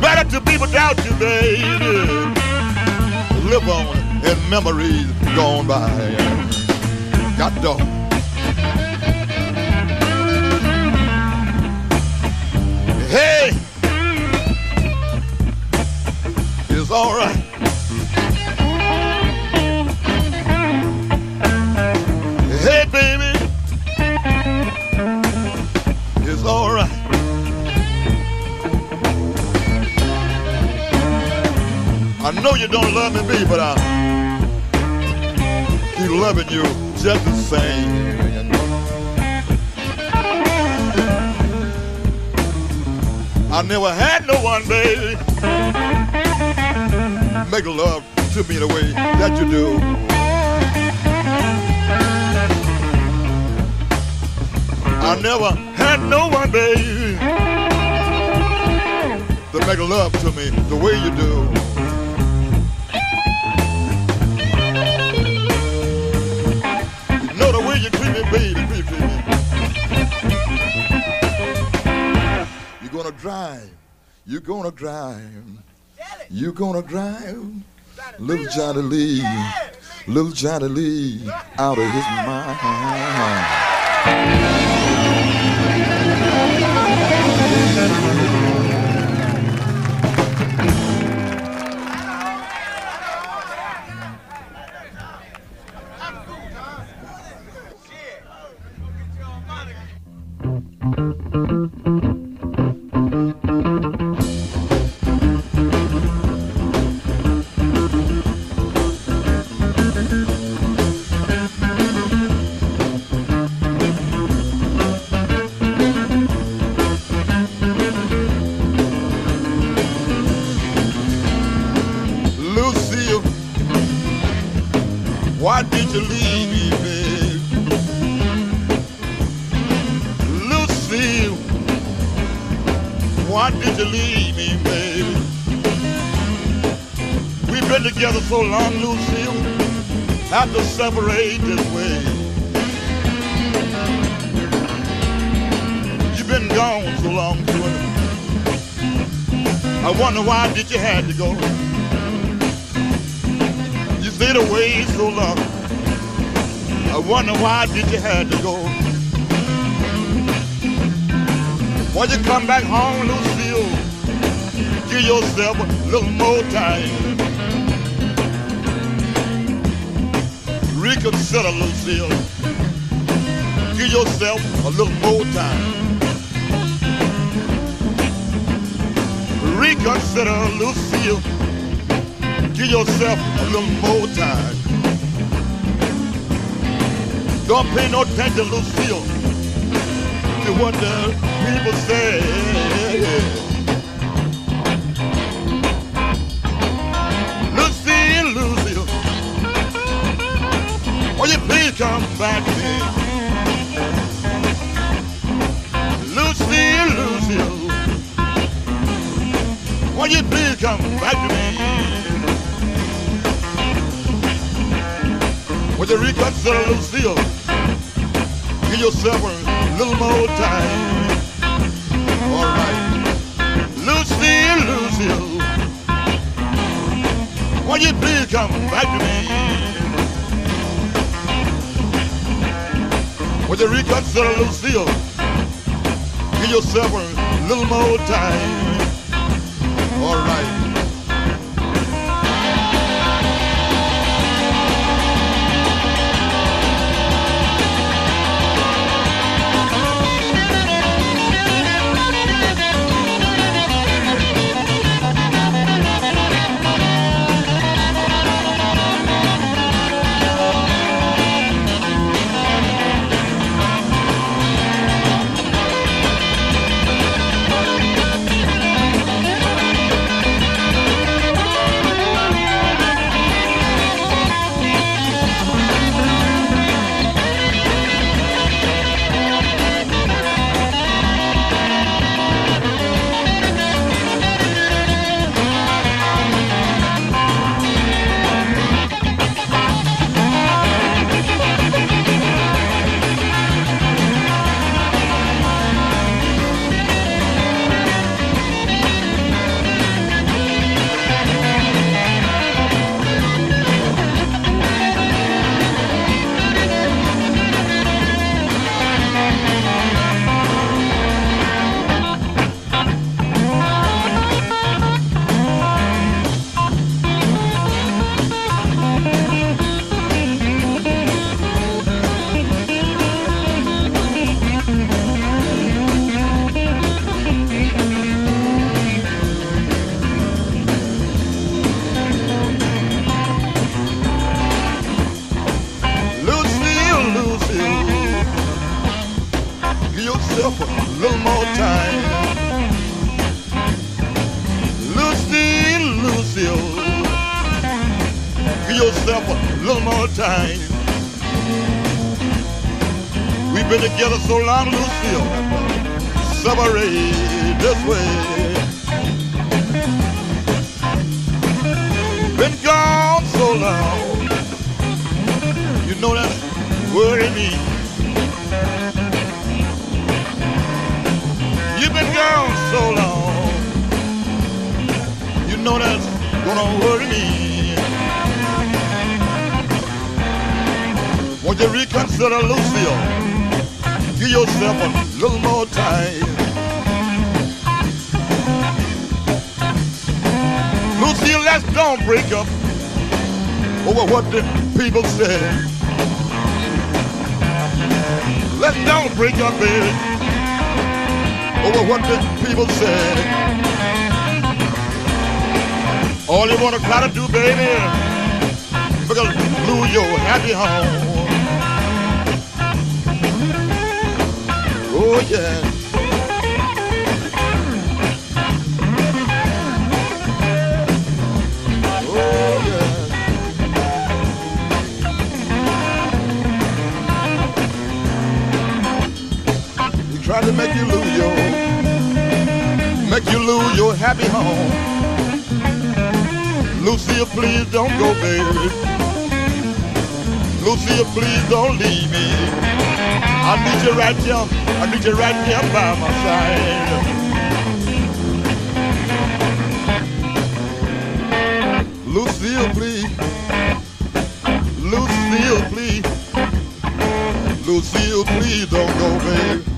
Better to be without you, baby. Live on in memories gone by. Got to it's all right. Hey, baby, it's all right. I know you don't love me, but I keep loving you just the same. I never had no one, baby, make love to me the way that you do. I never had no one, baby, to make love to me the way you do. You know the way you treat me, baby, treat me. You're gonna drive. You're gonna drive. You're gonna drive. Little Johnny Lee. Little Johnny Lee out of his mind. Why did you have to go? Why you come back home, Lucille? Give yourself a little more time. Reconsider, Lucille. Give yourself a little more time. Reconsider, Lucille. Give yourself a little more time. Don't pay no attention, to Lucille, to what the people say. Lucille, Lucille, will you please come back to me? Lucille, Lucille, will you please come back to me? Would you reconsider Lucille? Give yourself a little more time. All right. Lucille, Lucille. Won't you please come back to me? Would you reconsider, Lucille? Give yourself a little more time. All right. Oh yeah. To make you lose your, make you lose your happy home. Lucia, please don't go, baby. Lucia, please don't leave me. I need you right here. I need you right here by my side. Lucille, please. Lucille, please. Lucille, please don't go, baby.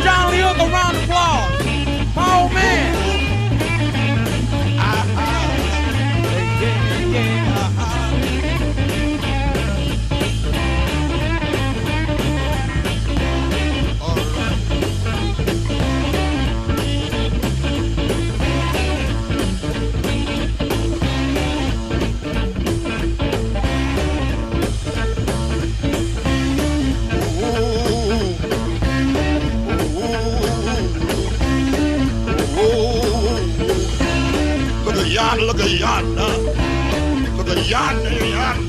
Johnny. the look at yonder. Look at yonder, yonder.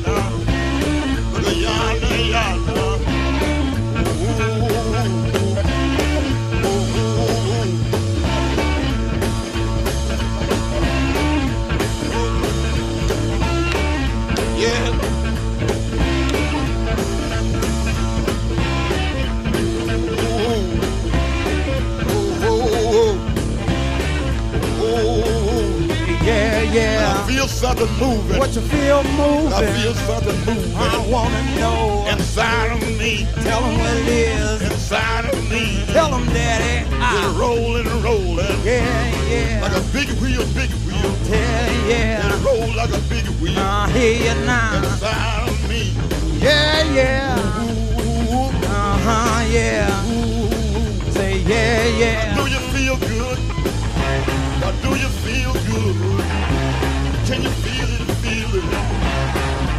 yeah. I feel something moving. What you feel moving? I feel something moving. I wanna know. Inside of me. Tell them what it is. Inside of me. Tell them, Daddy. It's rolling and rolling. Yeah, yeah. Like a big wheel, big wheel. Yeah, yeah. It roll like a big wheel. I hear you now. Inside of me. Yeah, yeah. Ooh, Uh huh, yeah. Ooh. Say, yeah, yeah. Do you feel good?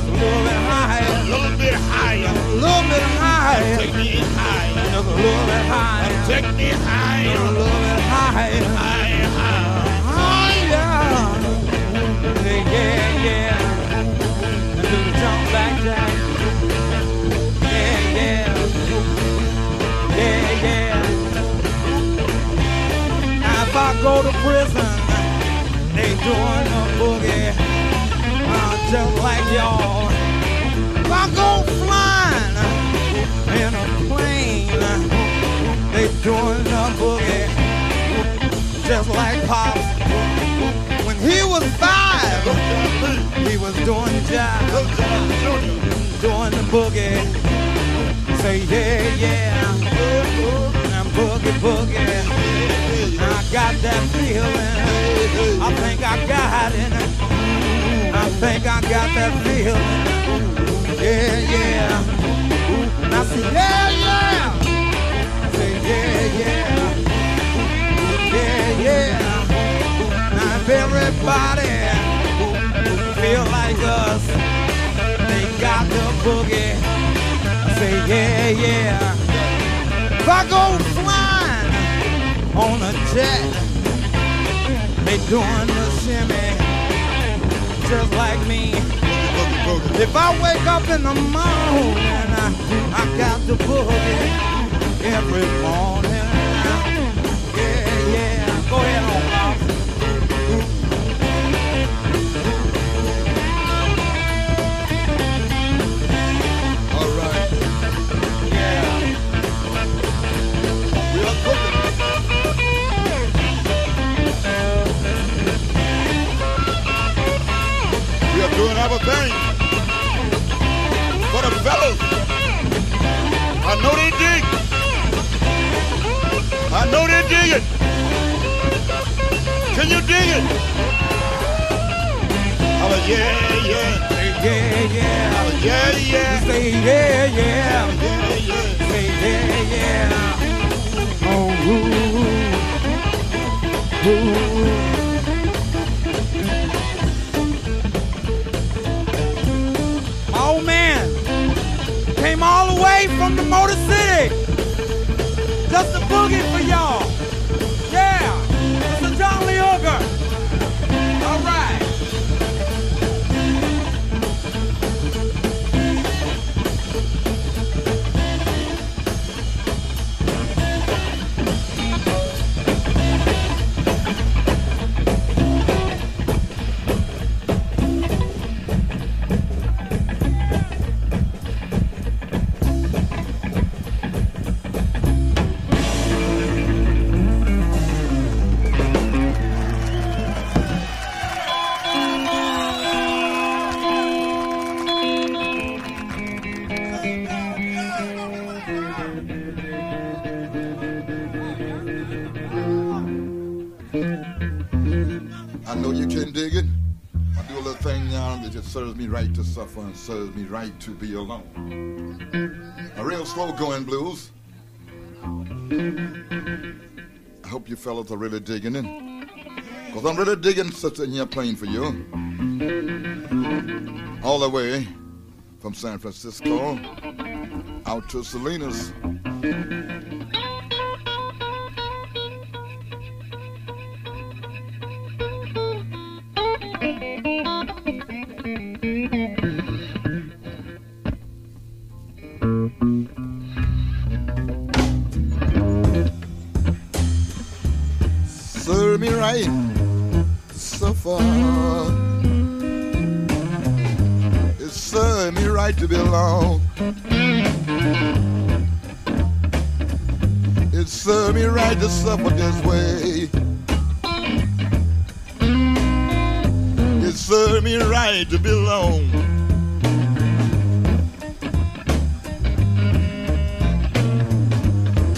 Just a little bit higher. A little bit higher. A little bit higher. Take me higher. Just a little bit higher. Take me higher. Just a little bit higher. Higher, higher. Yeah, yeah. do the jump back. Yeah, yeah. Yeah, yeah. Go to prison, they doing a boogie. Just like y'all. If I go flying in a plane, they doing a boogie. Just like Pops. When he was five, he was doing jive, doing the boogie. Say yeah, yeah, and boogie, boogie. I got that feeling. I think I got it. I think I got that feeling. Yeah, yeah. And I say yeah, yeah. I say yeah, yeah. Yeah, yeah. Now if everybody feel like us, they got the boogie. I say yeah, yeah. If I go flying on a jet, they doing the shimmy just like me. If I wake up in the morning, I, I got the boogie every morning. Doing our thing. For the fellas. I know they dig. I know they dig it. Can you dig it? I was yeah, yeah. Yeah, yeah. I was yeah, yeah. Say yeah, yeah. Yeah, yeah. Say yeah, yeah. Oh, ooh, ooh. Came all the way from the Motor City. Just a boogie for y'all. Me suffer and serves me right to be alone. A real slow going blues. I hope you fellas are really digging it. Because I'm really digging sitting here playing for you. All the way from San Francisco out to Salinas.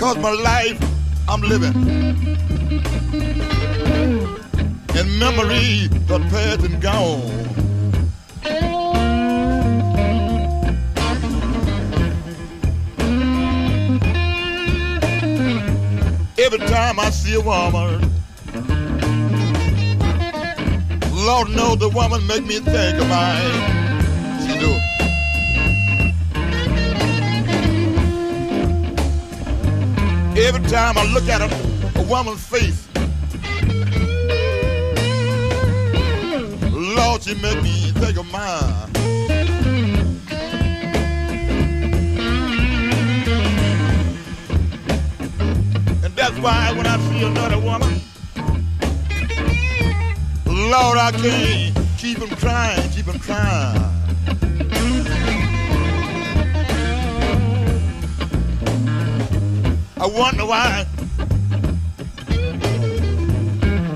Cause my life I'm living in memory done past and gone. Every time I see a woman, Lord knows the woman make me think of mine. Every time I look at a, a woman's face, Lord, she make me think of mine. And that's why when I see another woman, Lord, I can't keep them crying, keep them crying. I wonder why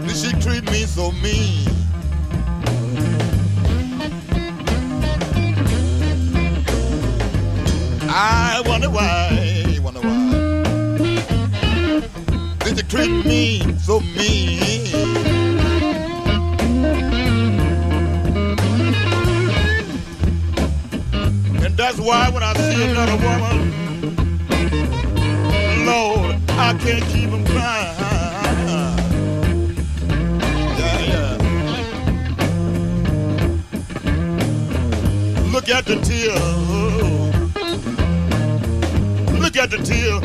did she treat me so mean? I wonder why, wonder why did you treat me so mean? And that's why when I see another woman, can't. Yeah, yeah. Look at the tears. Look at the tear.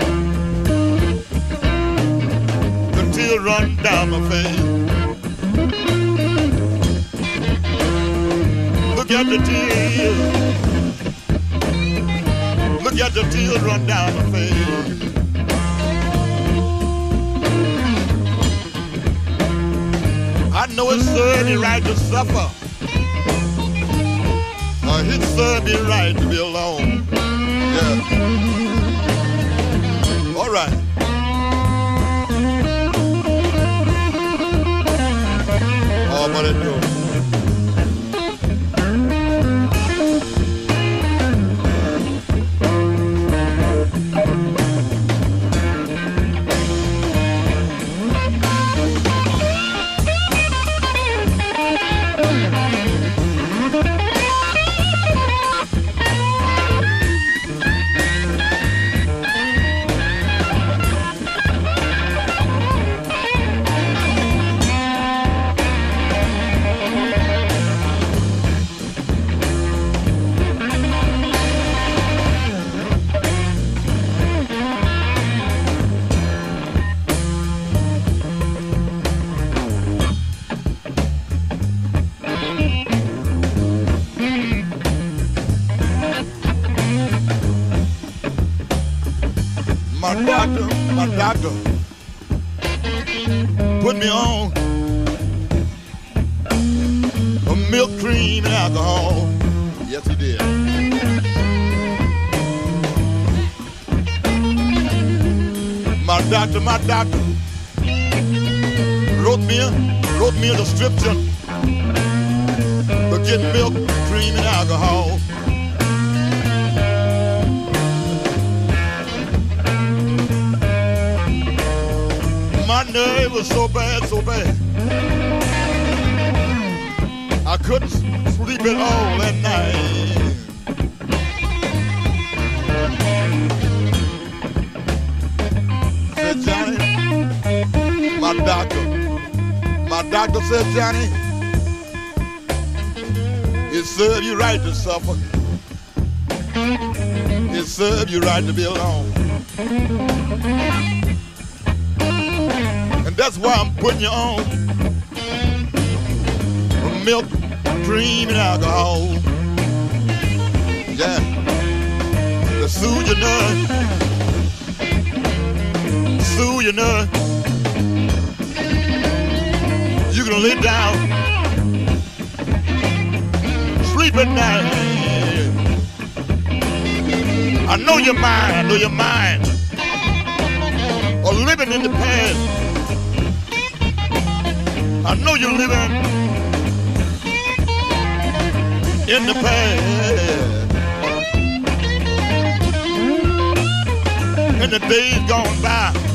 The tear run down my face. Look at the tear. Look at the tear run down my face. I know it's certainly right to suffer. Uh, it's certainly right to be alone. Yeah. All right. Oh, but it do. My nerve was so bad, so bad. I couldn't sleep at all that night. Said Johnny, my doctor, my doctor said, Johnny, it served you right to suffer. It served you right to be alone. That's why I'm putting you on milk, cream, and alcohol. Yeah. To soothe your nerve. Soothe your nerve. You can lay down. Sleep at night. I know your mind. I know your mind. Or living in the past. I know you're living in the past. And the days gone by.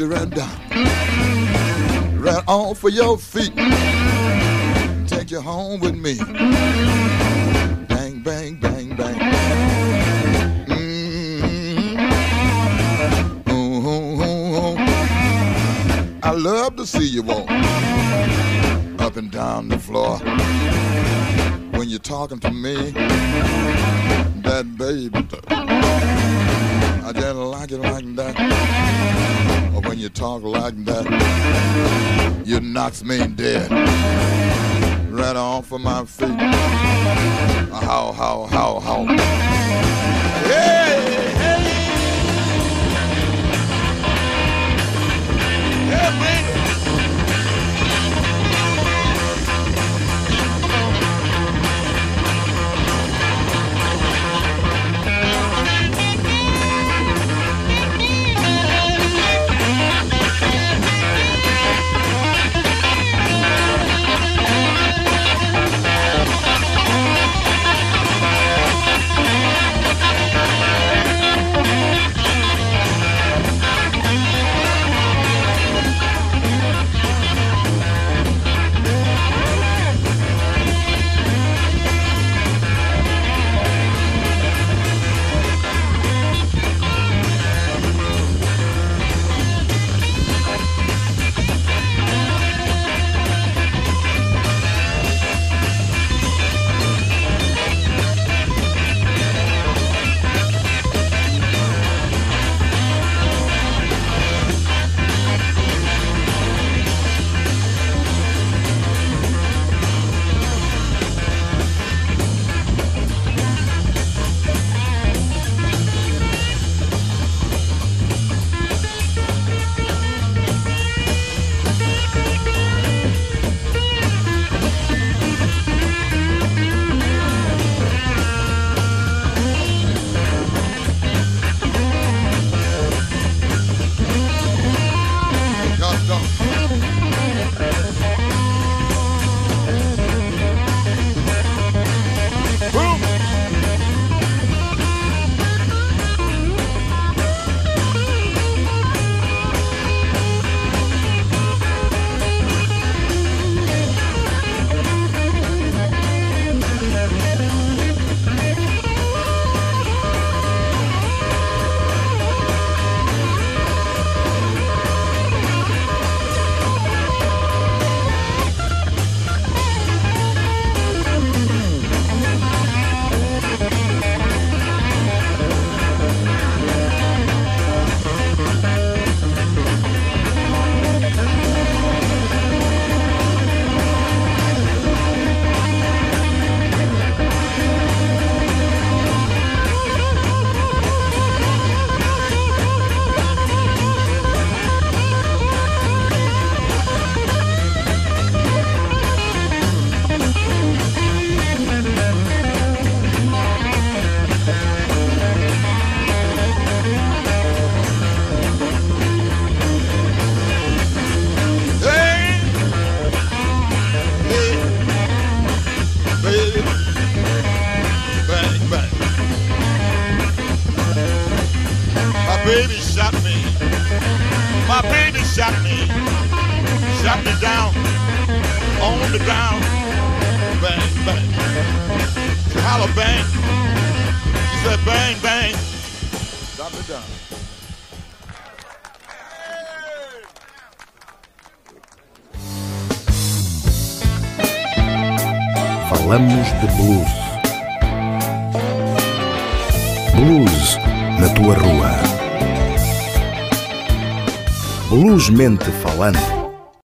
you run down. Right off of your feet. Take you home with me. knocks me dead. right off of my feet. How, how, how, how. Hey. Yeah, man. Tua rua. Bluesmente falando.